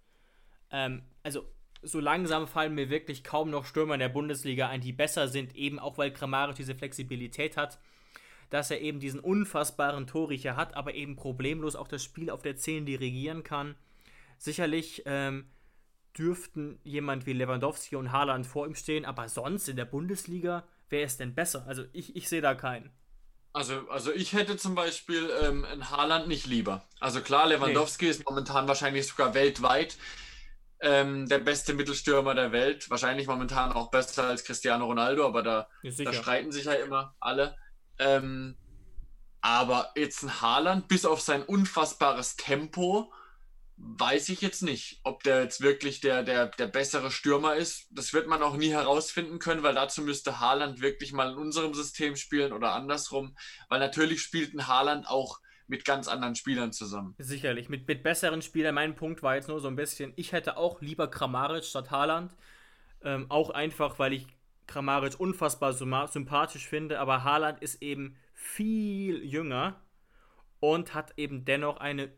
ähm, also so langsam fallen mir wirklich kaum noch Stürmer in der Bundesliga ein, die besser sind, eben auch weil Kramaric diese Flexibilität hat. dass er eben diesen unfassbaren Torriecher hat, aber eben problemlos auch das Spiel auf der 10 dirigieren kann. Sicherlich ähm, dürften jemand wie Lewandowski und Haaland vor ihm stehen, aber sonst in der Bundesliga, wer ist denn besser? Also ich, ich sehe da keinen. Also, also ich hätte zum Beispiel ähm, ein Haaland nicht lieber. Also klar, Lewandowski nee. ist momentan wahrscheinlich sogar weltweit ähm, der beste Mittelstürmer der Welt. Wahrscheinlich momentan auch besser als Cristiano Ronaldo, aber da, da streiten sich ja immer alle. Ähm, aber jetzt ein Haaland, bis auf sein unfassbares Tempo, weiß ich jetzt nicht, ob der jetzt wirklich der, der, der bessere Stürmer ist. Das wird man auch nie herausfinden können, weil dazu müsste Haaland wirklich mal in unserem System spielen oder andersrum. Weil natürlich spielt ein Haaland auch mit ganz anderen Spielern zusammen. Sicherlich, mit, mit besseren Spielern. Mein Punkt war jetzt nur so ein bisschen, ich hätte auch lieber Kramaric statt Haaland. Ähm, auch einfach, weil ich Kramaric unfassbar sympathisch finde, aber Haaland ist eben viel jünger und hat eben dennoch eine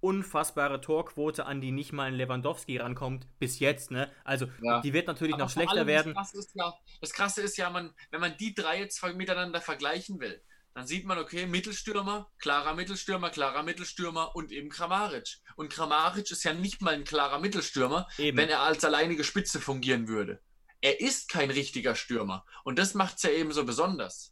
unfassbare Torquote, an die nicht mal ein Lewandowski rankommt, bis jetzt, ne? Also, ja. die wird natürlich Aber noch schlechter werden. Das Krasse, ja, das Krasse ist ja, man, wenn man die drei jetzt miteinander vergleichen will, dann sieht man, okay, Mittelstürmer, klarer Mittelstürmer, klarer Mittelstürmer und eben Kramaric. Und Kramaric ist ja nicht mal ein klarer Mittelstürmer, eben. wenn er als alleinige Spitze fungieren würde. Er ist kein richtiger Stürmer. Und das macht es ja eben so besonders.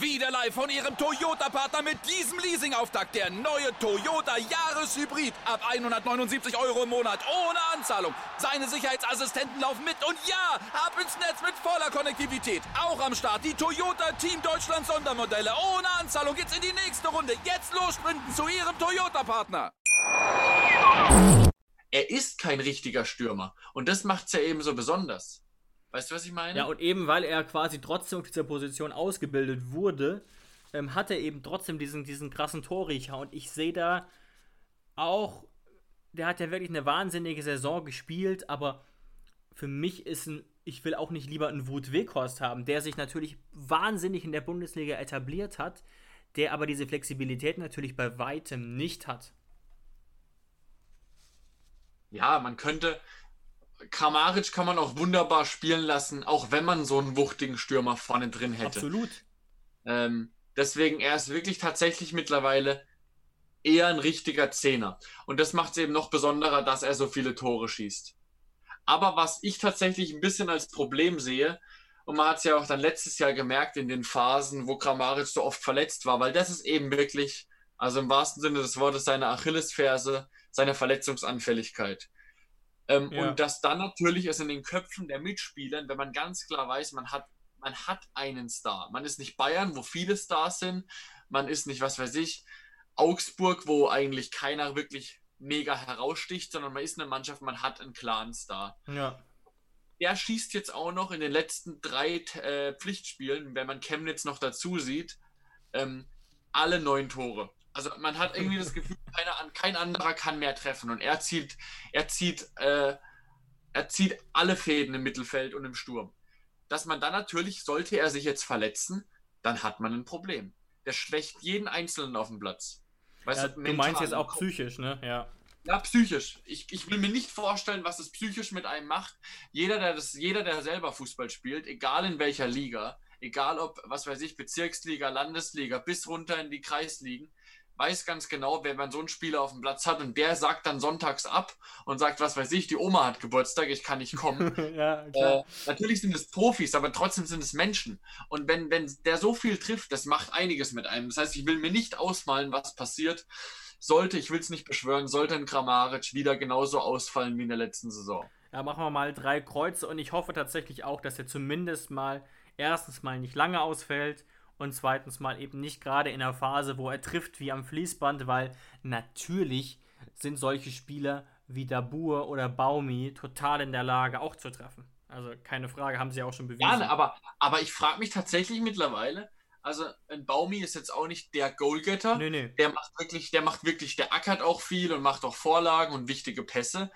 Wieder live von Ihrem Toyota-Partner mit diesem Leasing-Auftakt. Der neue Toyota Jahreshybrid. Ab 179 Euro im Monat. Ohne Anzahlung. Seine Sicherheitsassistenten laufen mit. Und ja, ab ins Netz mit voller Konnektivität. Auch am Start die Toyota Team Deutschland Sondermodelle. Ohne Anzahlung geht's in die nächste Runde. Jetzt los sprinten zu Ihrem Toyota-Partner. Er ist kein richtiger Stürmer. Und das macht's ja eben so besonders. Weißt du, was ich meine? Ja, und eben weil er quasi trotzdem auf dieser Position ausgebildet wurde, ähm, hat er eben trotzdem diesen, diesen krassen Torriecher. Und ich sehe da auch, der hat ja wirklich eine wahnsinnige Saison gespielt, aber für mich ist ein, ich will auch nicht lieber einen Wut Weghorst haben, der sich natürlich wahnsinnig in der Bundesliga etabliert hat, der aber diese Flexibilität natürlich bei weitem nicht hat. Ja, man könnte, Kramaric kann man auch wunderbar spielen lassen, auch wenn man so einen wuchtigen Stürmer vorne drin hätte. Absolut. Ähm, deswegen, er ist wirklich tatsächlich mittlerweile eher ein richtiger Zehner. Und das macht es eben noch besonderer, dass er so viele Tore schießt. Aber was ich tatsächlich ein bisschen als Problem sehe, und man hat es ja auch dann letztes Jahr gemerkt in den Phasen, wo Kramaric so oft verletzt war, weil das ist eben wirklich, also im wahrsten Sinne des Wortes, seine Achillesferse, seine Verletzungsanfälligkeit. Ähm, ja. Und dass dann natürlich es in den Köpfen der Mitspieler, wenn man ganz klar weiß, man hat, man hat einen Star. Man ist nicht Bayern, wo viele Stars sind. Man ist nicht, was weiß ich, Augsburg, wo eigentlich keiner wirklich mega heraussticht, sondern man ist eine Mannschaft, man hat einen klaren Star. Ja. Der schießt jetzt auch noch in den letzten drei äh, Pflichtspielen, wenn man Chemnitz noch dazu sieht, ähm, alle neun Tore. Also man hat irgendwie das Gefühl, keiner, kein anderer kann mehr treffen und er zieht, er zieht, äh, er zieht alle Fäden im Mittelfeld und im Sturm. Dass man dann natürlich, sollte er sich jetzt verletzen, dann hat man ein Problem. Der schwächt jeden Einzelnen auf dem Platz. Weißt ja, du, du meinst jetzt auch psychisch, ne? Ja. Ja, psychisch. Ich, ich will mir nicht vorstellen, was es psychisch mit einem macht. Jeder, der das, jeder, der selber Fußball spielt, egal in welcher Liga, egal ob, was weiß ich, Bezirksliga, Landesliga, bis runter in die Kreisligen, weiß ganz genau, wenn man so einen Spieler auf dem Platz hat und der sagt dann sonntags ab und sagt, was weiß ich, die Oma hat Geburtstag, ich kann nicht kommen. ja, äh, natürlich sind es Profis, aber trotzdem sind es Menschen. Und wenn, wenn der so viel trifft, das macht einiges mit einem. Das heißt, ich will mir nicht ausmalen, was passiert. Sollte, ich will es nicht beschwören, sollte ein Kramaric wieder genauso ausfallen wie in der letzten Saison. Ja, machen wir mal drei Kreuze und ich hoffe tatsächlich auch, dass er zumindest mal erstens mal nicht lange ausfällt und zweitens mal eben nicht gerade in der Phase, wo er trifft wie am Fließband, weil natürlich sind solche Spieler wie Dabur oder Baumi total in der Lage, auch zu treffen. Also keine Frage, haben sie auch schon bewiesen. Ja, aber, aber ich frage mich tatsächlich mittlerweile, also ein Baumi ist jetzt auch nicht der Goalgetter. Nee, nee. Der macht wirklich, der macht wirklich, der ackert auch viel und macht auch Vorlagen und wichtige Pässe.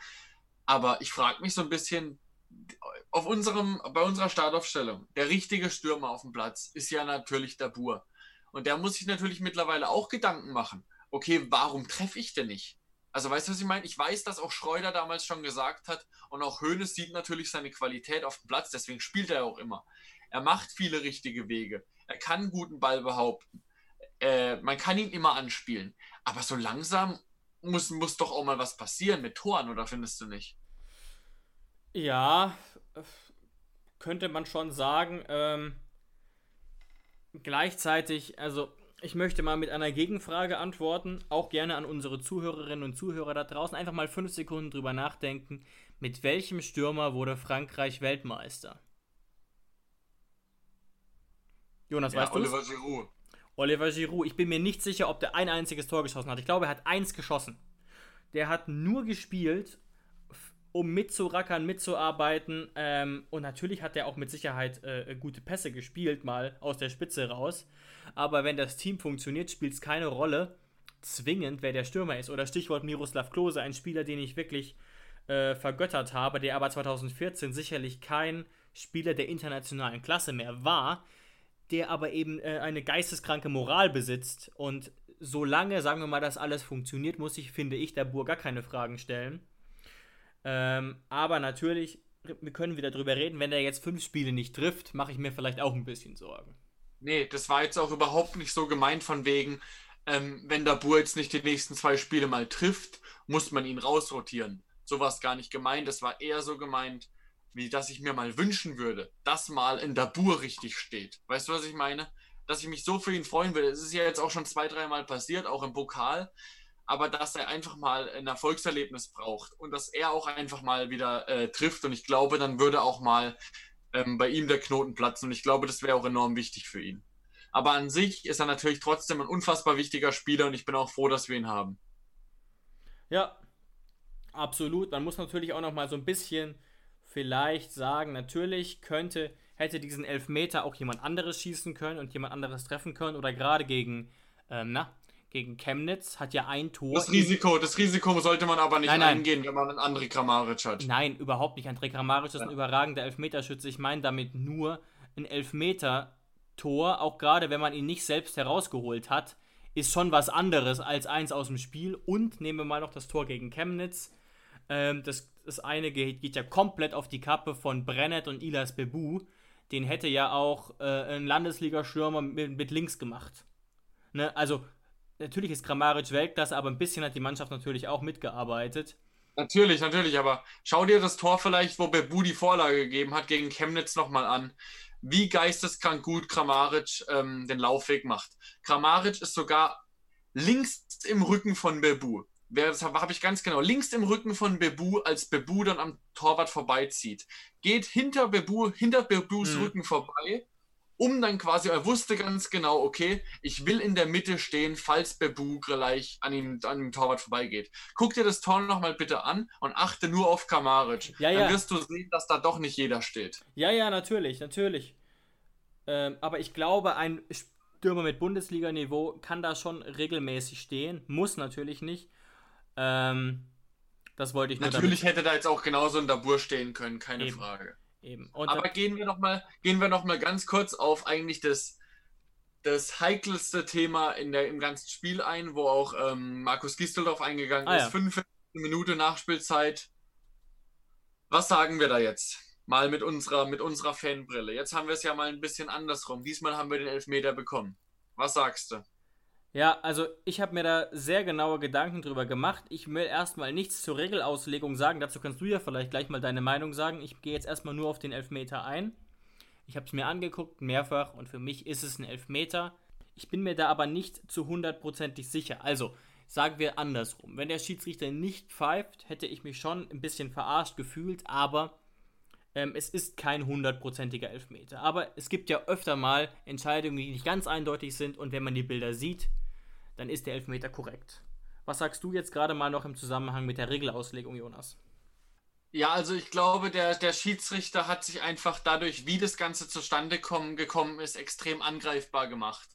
Aber ich frage mich so ein bisschen, auf unserem, bei unserer Startaufstellung, der richtige Stürmer auf dem Platz ist ja natürlich der Bur. Und der muss sich natürlich mittlerweile auch Gedanken machen. Okay, warum treffe ich denn nicht? Also weißt du, was ich meine? Ich weiß, dass auch Schreuder damals schon gesagt hat und auch Hoeneß sieht natürlich seine Qualität auf dem Platz, deswegen spielt er auch immer. Er macht viele richtige Wege. Er kann guten Ball behaupten. Äh, man kann ihn immer anspielen. Aber so langsam muss, muss doch auch mal was passieren mit Toren, oder findest du nicht? Ja, könnte man schon sagen. Ähm, gleichzeitig, also ich möchte mal mit einer Gegenfrage antworten, auch gerne an unsere Zuhörerinnen und Zuhörer da draußen. Einfach mal fünf Sekunden drüber nachdenken. Mit welchem Stürmer wurde Frankreich Weltmeister? Jonas, Ja, weißt du? Oliver Giroud. Oliver Giroud. Ich bin mir nicht sicher, ob der ein einziges Tor geschossen hat. Ich glaube, er hat eins geschossen. Der hat nur gespielt, um mitzurackern, mitzuarbeiten. Ähm, und natürlich hat er auch mit Sicherheit äh, gute Pässe gespielt, mal aus der Spitze raus. Aber wenn das Team funktioniert, spielt es keine Rolle, zwingend, wer der Stürmer ist. Oder Stichwort Miroslav Klose, ein Spieler, den ich wirklich äh, vergöttert habe, der aber 2014 sicherlich kein Spieler der internationalen Klasse mehr war, der aber eben äh, eine geisteskranke Moral besitzt. Und solange, sagen wir mal, das alles funktioniert, muss ich, finde ich, der Bur gar keine Fragen stellen. Ähm, aber natürlich, wir können wieder drüber reden, wenn er jetzt fünf Spiele nicht trifft, mache ich mir vielleicht auch ein bisschen Sorgen. Nee, das war jetzt auch überhaupt nicht so gemeint von wegen, ähm, wenn der Bur jetzt nicht die nächsten zwei Spiele mal trifft, muss man ihn rausrotieren. So war es gar nicht gemeint. Das war eher so gemeint, wie dass ich mir mal wünschen würde, dass mal in der Bur richtig steht. Weißt du, was ich meine? Dass ich mich so für ihn freuen würde. Es ist ja jetzt auch schon zwei, dreimal passiert, auch im Pokal. Aber dass er einfach mal ein Erfolgserlebnis braucht und dass er auch einfach mal wieder äh, trifft. Und ich glaube, dann würde auch mal ähm, bei ihm der Knoten platzen. Und ich glaube, das wäre auch enorm wichtig für ihn. Aber an sich ist er natürlich trotzdem ein unfassbar wichtiger Spieler und ich bin auch froh, dass wir ihn haben. Ja, absolut. Man muss natürlich auch noch mal so ein bisschen vielleicht sagen, natürlich könnte, hätte diesen Elfmeter auch jemand anderes schießen können und jemand anderes treffen können oder gerade gegen, ähm, na, gegen Chemnitz hat ja ein Tor. Das Risiko, das Risiko sollte man aber nicht Nein, nein. eingehen, wenn man einen André Kramaric hat. Nein, überhaupt nicht. André Kramaric ist ein überragender Elfmeterschütze. Ich meine damit nur ein Elfmeter-Tor, auch gerade wenn man ihn nicht selbst herausgeholt hat, ist schon was anderes als eins aus dem Spiel. Und nehmen wir mal noch das Tor gegen Chemnitz. Ähm, das, das eine geht, geht ja komplett auf die Kappe von Brennett und Ilas Bebu. Den hätte ja auch äh, ein Landesliga-Stürmer mit, mit links gemacht. Ne? Also, natürlich ist Kramaric Weltklasse, aber ein bisschen hat die Mannschaft natürlich auch mitgearbeitet. Natürlich, natürlich, aber schau dir das Tor vielleicht, wo Bebu die Vorlage gegeben hat, gegen Chemnitz nochmal an. Wie geisteskrank gut Kramaric ähm, den Laufweg macht. Kramaric ist sogar links im Rücken von Bebu. Das habe hab ich ganz genau. Links im Rücken von Bebu, als Bebu dann am Torwart vorbeizieht. Geht hinter Bebu, hinter Bebus Mhm. Rücken vorbei, um dann quasi, er wusste ganz genau, okay, ich will in der Mitte stehen, falls Bebu gleich an ihm, an dem Torwart vorbeigeht. Guck dir das Tor nochmal bitte an und achte nur auf Kramaric. Ja, dann ja. wirst du sehen, dass da doch nicht jeder steht. Ja, ja, natürlich, natürlich. Ähm, aber ich glaube, ein Stürmer mit Bundesliga-Niveau kann da schon regelmäßig stehen. Muss natürlich nicht. Ähm, das wollte ich nur Natürlich hätte da jetzt auch genauso ein Dabur stehen können, keine Eben. Frage. Eben. Und Aber gehen wir nochmal gehen wir noch mal ganz kurz auf eigentlich das, das heikelste Thema in der, im ganzen Spiel ein, wo auch ähm, Markus Gistel drauf eingegangen Ah, ist. ja. 45 Minute Nachspielzeit. Was sagen wir da jetzt? Mal mit unserer, mit unserer Fanbrille. Jetzt haben wir es ja mal ein bisschen andersrum. Diesmal haben wir den Elfmeter bekommen. Was sagst du? Ja, also ich habe mir da sehr genaue Gedanken drüber gemacht. Ich will erstmal nichts zur Regelauslegung sagen. Dazu kannst du ja vielleicht gleich mal deine Meinung sagen. Ich gehe jetzt erstmal nur auf den Elfmeter ein. Ich habe es mir angeguckt, mehrfach, und für mich ist es ein Elfmeter. Ich bin mir da aber nicht zu hundertprozentig sicher. Also, sagen wir andersrum. Wenn der Schiedsrichter nicht pfeift, hätte ich mich schon ein bisschen verarscht gefühlt, aber ähm, es ist kein hundertprozentiger Elfmeter. Aber es gibt ja öfter mal Entscheidungen, die nicht ganz eindeutig sind, und wenn man die Bilder sieht, dann ist der Elfmeter korrekt. Was sagst du jetzt gerade mal noch im Zusammenhang mit der Regelauslegung, Jonas? Ja, also ich glaube, der, der Schiedsrichter hat sich einfach dadurch, wie das Ganze zustande kommen, gekommen ist, extrem angreifbar gemacht.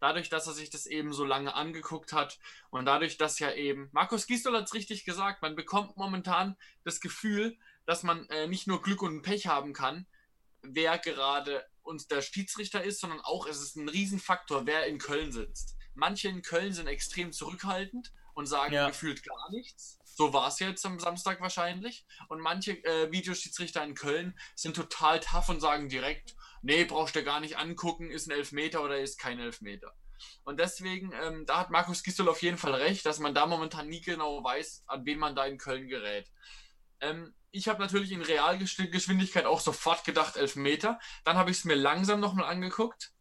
Dadurch, dass er sich das eben so lange angeguckt hat und dadurch, dass ja eben, Markus Gisdol hat es richtig gesagt, man bekommt momentan das Gefühl, dass man äh, nicht nur Glück und Pech haben kann, wer gerade uns der Schiedsrichter ist, sondern auch es ist ein Riesenfaktor, wer in Köln sitzt. Manche in Köln sind extrem zurückhaltend und sagen Ja. gefühlt gar nichts. So war es jetzt am Samstag wahrscheinlich. Und manche äh, Videoschiedsrichter in Köln sind total tough und sagen direkt, nee, brauchst du gar nicht angucken, ist ein Elfmeter oder ist kein Elfmeter. Und deswegen, ähm, da hat Markus Gisdol auf jeden Fall recht, dass man da momentan nie genau weiß, an wen man da in Köln gerät. Ähm, ich habe natürlich in Realgeschwindigkeit auch sofort gedacht, Elfmeter. Dann habe ich es mir langsam nochmal angeguckt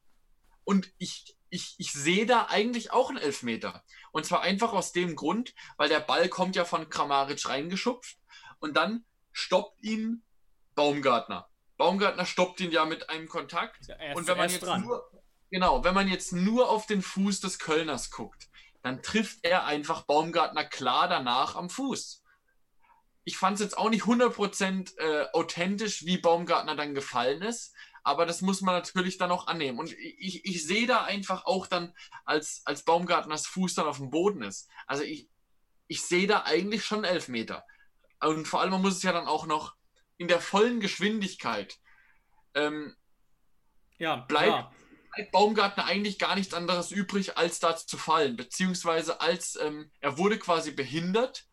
und ich, ich, ich sehe da eigentlich auch einen Elfmeter. Und zwar einfach aus dem Grund, weil der Ball kommt ja von Kramaric reingeschupft und dann stoppt ihn Baumgartner. Baumgartner stoppt ihn ja mit einem Kontakt. Ja, und wenn man jetzt dran. nur, genau, wenn man jetzt nur auf den Fuß des Kölners guckt, dann trifft er einfach Baumgartner klar danach am Fuß. Ich fand es jetzt auch nicht 100% äh, authentisch, wie Baumgartner dann gefallen ist, aber das muss man natürlich dann auch annehmen. Und ich, ich sehe da einfach auch dann, als, als Baumgartners Fuß dann auf dem Boden ist. Also ich, ich sehe da eigentlich schon Elfmeter. Und vor allem, man muss es ja dann auch noch in der vollen Geschwindigkeit ähm, Ja, bleibt, bleibt Baumgartner eigentlich gar nichts anderes übrig, als da zu fallen. Beziehungsweise als ähm, er wurde quasi behindert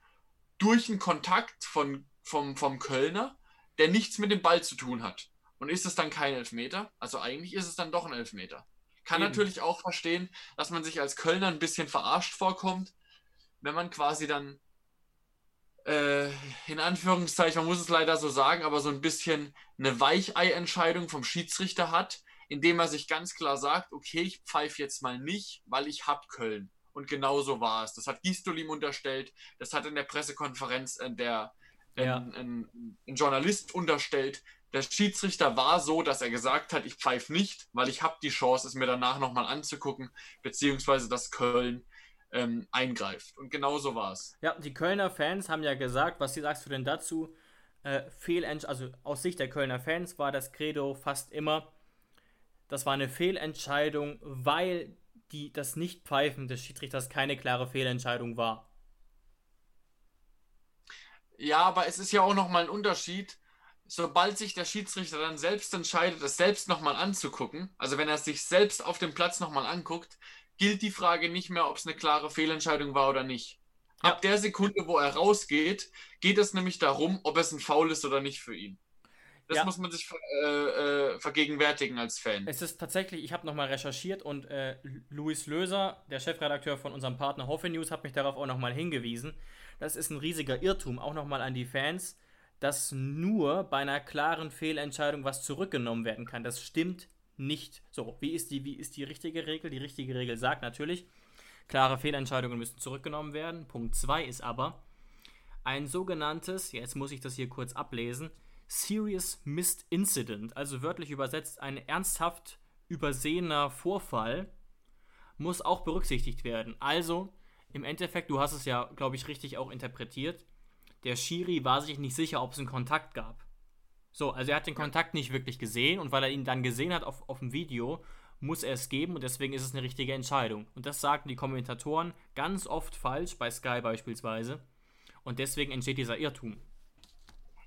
durch einen Kontakt von, vom, vom Kölner, der nichts mit dem Ball zu tun hat. Und ist es dann kein Elfmeter? Also eigentlich ist es dann doch ein Elfmeter. Kann Eben. natürlich auch verstehen, dass man sich als Kölner ein bisschen verarscht vorkommt, wenn man quasi dann äh, in Anführungszeichen, man muss es leider so sagen, aber so ein bisschen eine Weichei-Entscheidung vom Schiedsrichter hat, indem er sich ganz klar sagt, okay, ich pfeife jetzt mal nicht, weil ich hab Köln. Und genau so war es. Das hat Gistol ihm unterstellt, das hat in der Pressekonferenz äh, der Ja. ein, ein, ein Journalist unterstellt. Der Schiedsrichter war so, dass er gesagt hat, ich pfeife nicht, weil ich habe die Chance, es mir danach nochmal anzugucken, beziehungsweise dass Köln ähm, eingreift. Und genau so war es. Ja, die Kölner Fans haben ja gesagt, was sagst du denn dazu? Äh, Fehlentsch also aus Sicht der Kölner Fans war das Credo fast immer, das war eine Fehlentscheidung, weil die, das Nichtpfeifen des Schiedsrichters keine klare Fehlentscheidung war. Ja, aber es ist ja auch nochmal ein Unterschied, sobald sich der Schiedsrichter dann selbst entscheidet, es selbst nochmal anzugucken, also wenn er es sich selbst auf dem Platz nochmal anguckt, gilt die Frage nicht mehr, ob es eine klare Fehlentscheidung war oder nicht. Ja. Ab der Sekunde, wo er rausgeht, geht es nämlich darum, ob es ein Foul ist oder nicht für ihn. Das Ja. muss man sich äh, äh, vergegenwärtigen als Fan. Es ist tatsächlich, ich habe nochmal recherchiert und äh, Luis Löser, der Chefredakteur von unserem Partner Hoffe News, hat mich darauf auch nochmal hingewiesen. Das ist ein riesiger Irrtum, auch nochmal an die Fans, dass nur bei einer klaren Fehlentscheidung was zurückgenommen werden kann. Das stimmt nicht. So, wie ist die, wie ist die richtige Regel? Die richtige Regel sagt natürlich, klare Fehlentscheidungen müssen zurückgenommen werden. Punkt 2 ist aber ein sogenanntes, jetzt muss ich das hier kurz ablesen, Serious Missed Incident, also wörtlich übersetzt ein ernsthaft übersehener Vorfall, muss auch berücksichtigt werden. Also, im Endeffekt, du hast es ja, glaube ich, richtig auch interpretiert, der Schiri war sich nicht sicher, ob es einen Kontakt gab. So, also er hat den Kontakt nicht wirklich gesehen und weil er ihn dann gesehen hat auf, auf dem Video, muss er es geben und deswegen ist es eine richtige Entscheidung. Und das sagten die Kommentatoren ganz oft falsch, bei Sky beispielsweise. Und deswegen entsteht dieser Irrtum.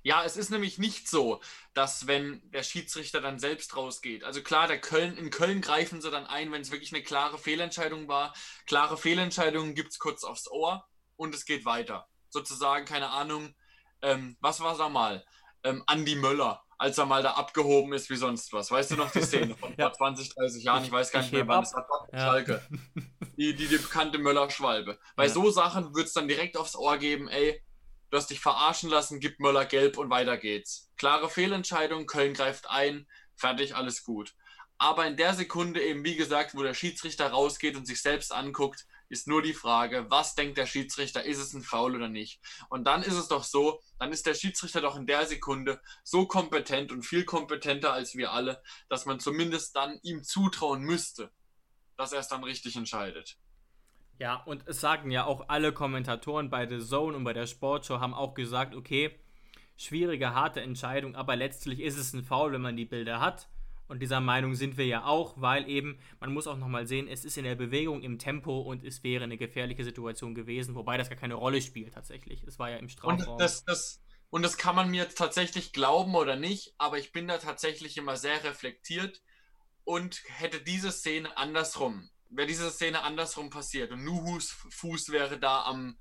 Ja, es ist nämlich nicht so, dass wenn der Schiedsrichter dann selbst rausgeht. Also klar, der Köln, in Köln greifen sie dann ein, wenn es wirklich eine klare Fehlentscheidung war. Klare Fehlentscheidungen gibt es kurz aufs Ohr und es geht weiter. Sozusagen, keine Ahnung, ähm, was war da mal? Ähm, Andi Möller, als er mal da abgehoben ist wie sonst was. Weißt du noch die Szene von Ja. vor 20, 30 Jahren? Ich, weiß gar Ich nicht mehr, wann es war. Ja. Schalke. Die, die, die bekannte Möller-Schwalbe. Bei Ja. so Sachen wird es dann direkt aufs Ohr geben, ey, du hast dich verarschen lassen, gib Möller gelb und weiter geht's. Klare Fehlentscheidung, Köln greift ein, fertig, alles gut. Aber in der Sekunde eben, wie gesagt, wo der Schiedsrichter rausgeht und sich selbst anguckt, ist nur die Frage, was denkt der Schiedsrichter, ist es ein Foul oder nicht? Und dann ist es doch so, dann ist der Schiedsrichter doch in der Sekunde so kompetent und viel kompetenter als wir alle, dass man zumindest dann ihm zutrauen müsste, dass er es dann richtig entscheidet. Ja, und es sagen ja auch alle Kommentatoren bei The Zone und bei der Sportshow haben auch gesagt, okay, schwierige, harte Entscheidung, aber letztlich ist es ein Foul, wenn man die Bilder hat. Und dieser Meinung sind wir ja auch, weil eben, man muss auch nochmal sehen, es ist in der Bewegung, im Tempo und es wäre eine gefährliche Situation gewesen, wobei das gar keine Rolle spielt tatsächlich. Es war ja im Und Strafraum. das, das, und das kann man mir jetzt tatsächlich glauben oder nicht, aber ich bin da tatsächlich immer sehr reflektiert und hätte diese Szene andersrum wäre diese Szene andersrum passiert und Nuhus Fuß wäre da am,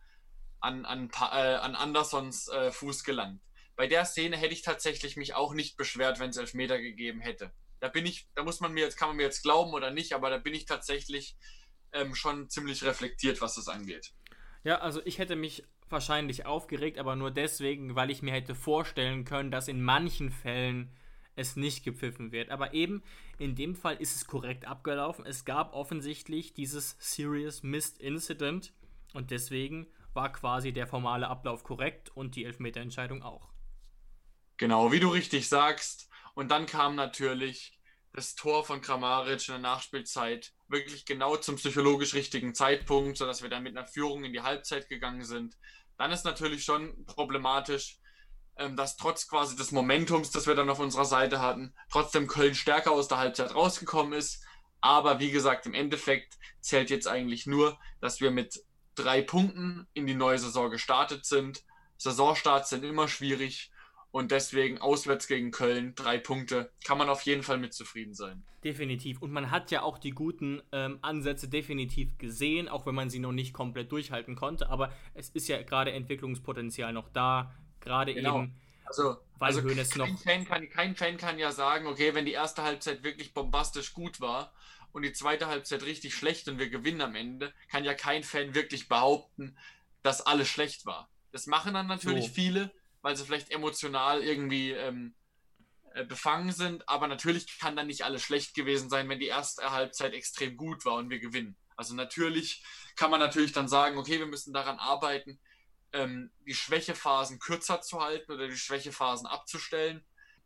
an, an, äh, an Andersons äh, Fuß gelangt. Bei der Szene hätte ich tatsächlich mich auch nicht beschwert, wenn es Elfmeter gegeben hätte. Da bin ich, da muss man mir jetzt, kann man mir jetzt glauben oder nicht, aber da bin ich tatsächlich ähm, schon ziemlich reflektiert, was das angeht. Ja, also ich hätte mich wahrscheinlich aufgeregt, aber nur deswegen, weil ich mir hätte vorstellen können, dass in manchen Fällen es nicht gepfiffen wird. Aber eben in dem Fall ist es korrekt abgelaufen. Es gab offensichtlich dieses Serious Missed Incident und deswegen war quasi der formale Ablauf korrekt und die Elfmeterentscheidung auch. Genau, wie du richtig sagst. Und dann kam natürlich das Tor von Kramaric in der Nachspielzeit wirklich genau zum psychologisch richtigen Zeitpunkt, sodass wir dann mit einer Führung in die Halbzeit gegangen sind. Dann ist natürlich schon problematisch, ähm, dass trotz quasi des Momentums, das wir dann auf unserer Seite hatten, trotzdem Köln stärker aus der Halbzeit rausgekommen ist. Aber wie gesagt, im Endeffekt zählt jetzt eigentlich nur, dass wir mit drei Punkten in die neue Saison gestartet sind. Saisonstarts sind immer schwierig und deswegen auswärts gegen Köln drei Punkte kann man auf jeden Fall mit zufrieden sein. Definitiv. Und man hat ja auch die guten ähm, Ansätze definitiv gesehen, auch wenn man sie noch nicht komplett durchhalten konnte. Aber es ist ja gerade Entwicklungspotenzial noch da. Gerade genau. eben. Also, weil also kein, noch Fan kann, kein Fan kann ja sagen, okay, wenn die erste Halbzeit wirklich bombastisch gut war und die zweite Halbzeit richtig schlecht und wir gewinnen am Ende, kann ja kein Fan wirklich behaupten, dass alles schlecht war. Das machen dann natürlich so. viele, weil sie vielleicht emotional irgendwie ähm, äh, befangen sind. Aber natürlich kann dann nicht alles schlecht gewesen sein, wenn die erste Halbzeit extrem gut war und wir gewinnen. Also natürlich kann man natürlich dann sagen, okay, wir müssen daran arbeiten, ähm, die Schwächephasen kürzer zu halten oder die Schwächephasen abzustellen.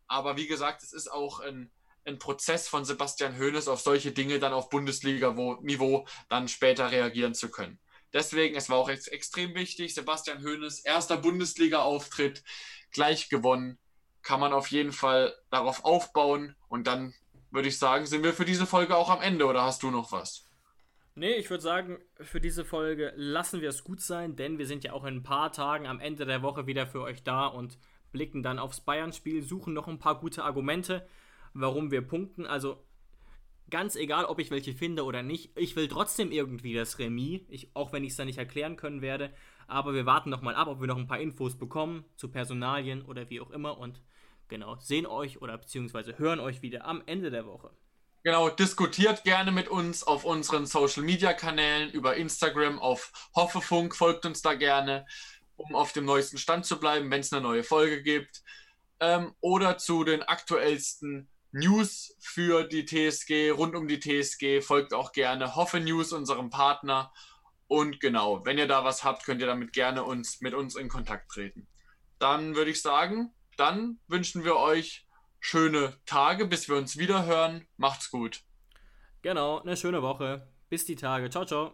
Aber wie gesagt, es ist auch ein, ein Prozess von Sebastian Hoeneß auf solche Dinge dann auf Bundesliga-Niveau dann später reagieren zu können. Deswegen, es war auch ex extrem wichtig. Sebastian Hoeneß, erster Bundesliga-Auftritt, gleich gewonnen. Kann man auf jeden Fall darauf aufbauen. Und dann würde ich sagen, sind wir für diese Folge auch am Ende. Oder hast du noch was? Nee, ich würde sagen, für diese Folge lassen wir es gut sein, denn wir sind ja auch in ein paar Tagen am Ende der Woche wieder für euch da und blicken dann aufs Bayern-Spiel, suchen noch ein paar gute Argumente, warum wir punkten. Also ganz egal, ob ich welche finde oder nicht, ich will trotzdem irgendwie das Remis, ich, auch wenn ich es dann nicht erklären können werde. Aber wir warten noch mal ab, ob wir noch ein paar Infos bekommen zu Personalien oder wie auch immer und genau, sehen euch oder beziehungsweise hören euch wieder am Ende der Woche. Genau, diskutiert gerne mit uns auf unseren Social Media Kanälen, über Instagram, auf Hoffefunk, folgt uns da gerne, um auf dem neuesten Stand zu bleiben, wenn es eine neue Folge gibt. Ähm, oder zu den aktuellsten News für die TSG, rund um die TSG. Folgt auch gerne Hoffe News, unserem Partner. Und genau, wenn ihr da was habt, könnt ihr damit gerne uns, mit uns in Kontakt treten. Dann würde ich sagen, dann wünschen wir euch schöne Tage, bis wir uns wieder hören. Macht's gut. Genau, eine schöne Woche. Bis die Tage. Ciao, ciao.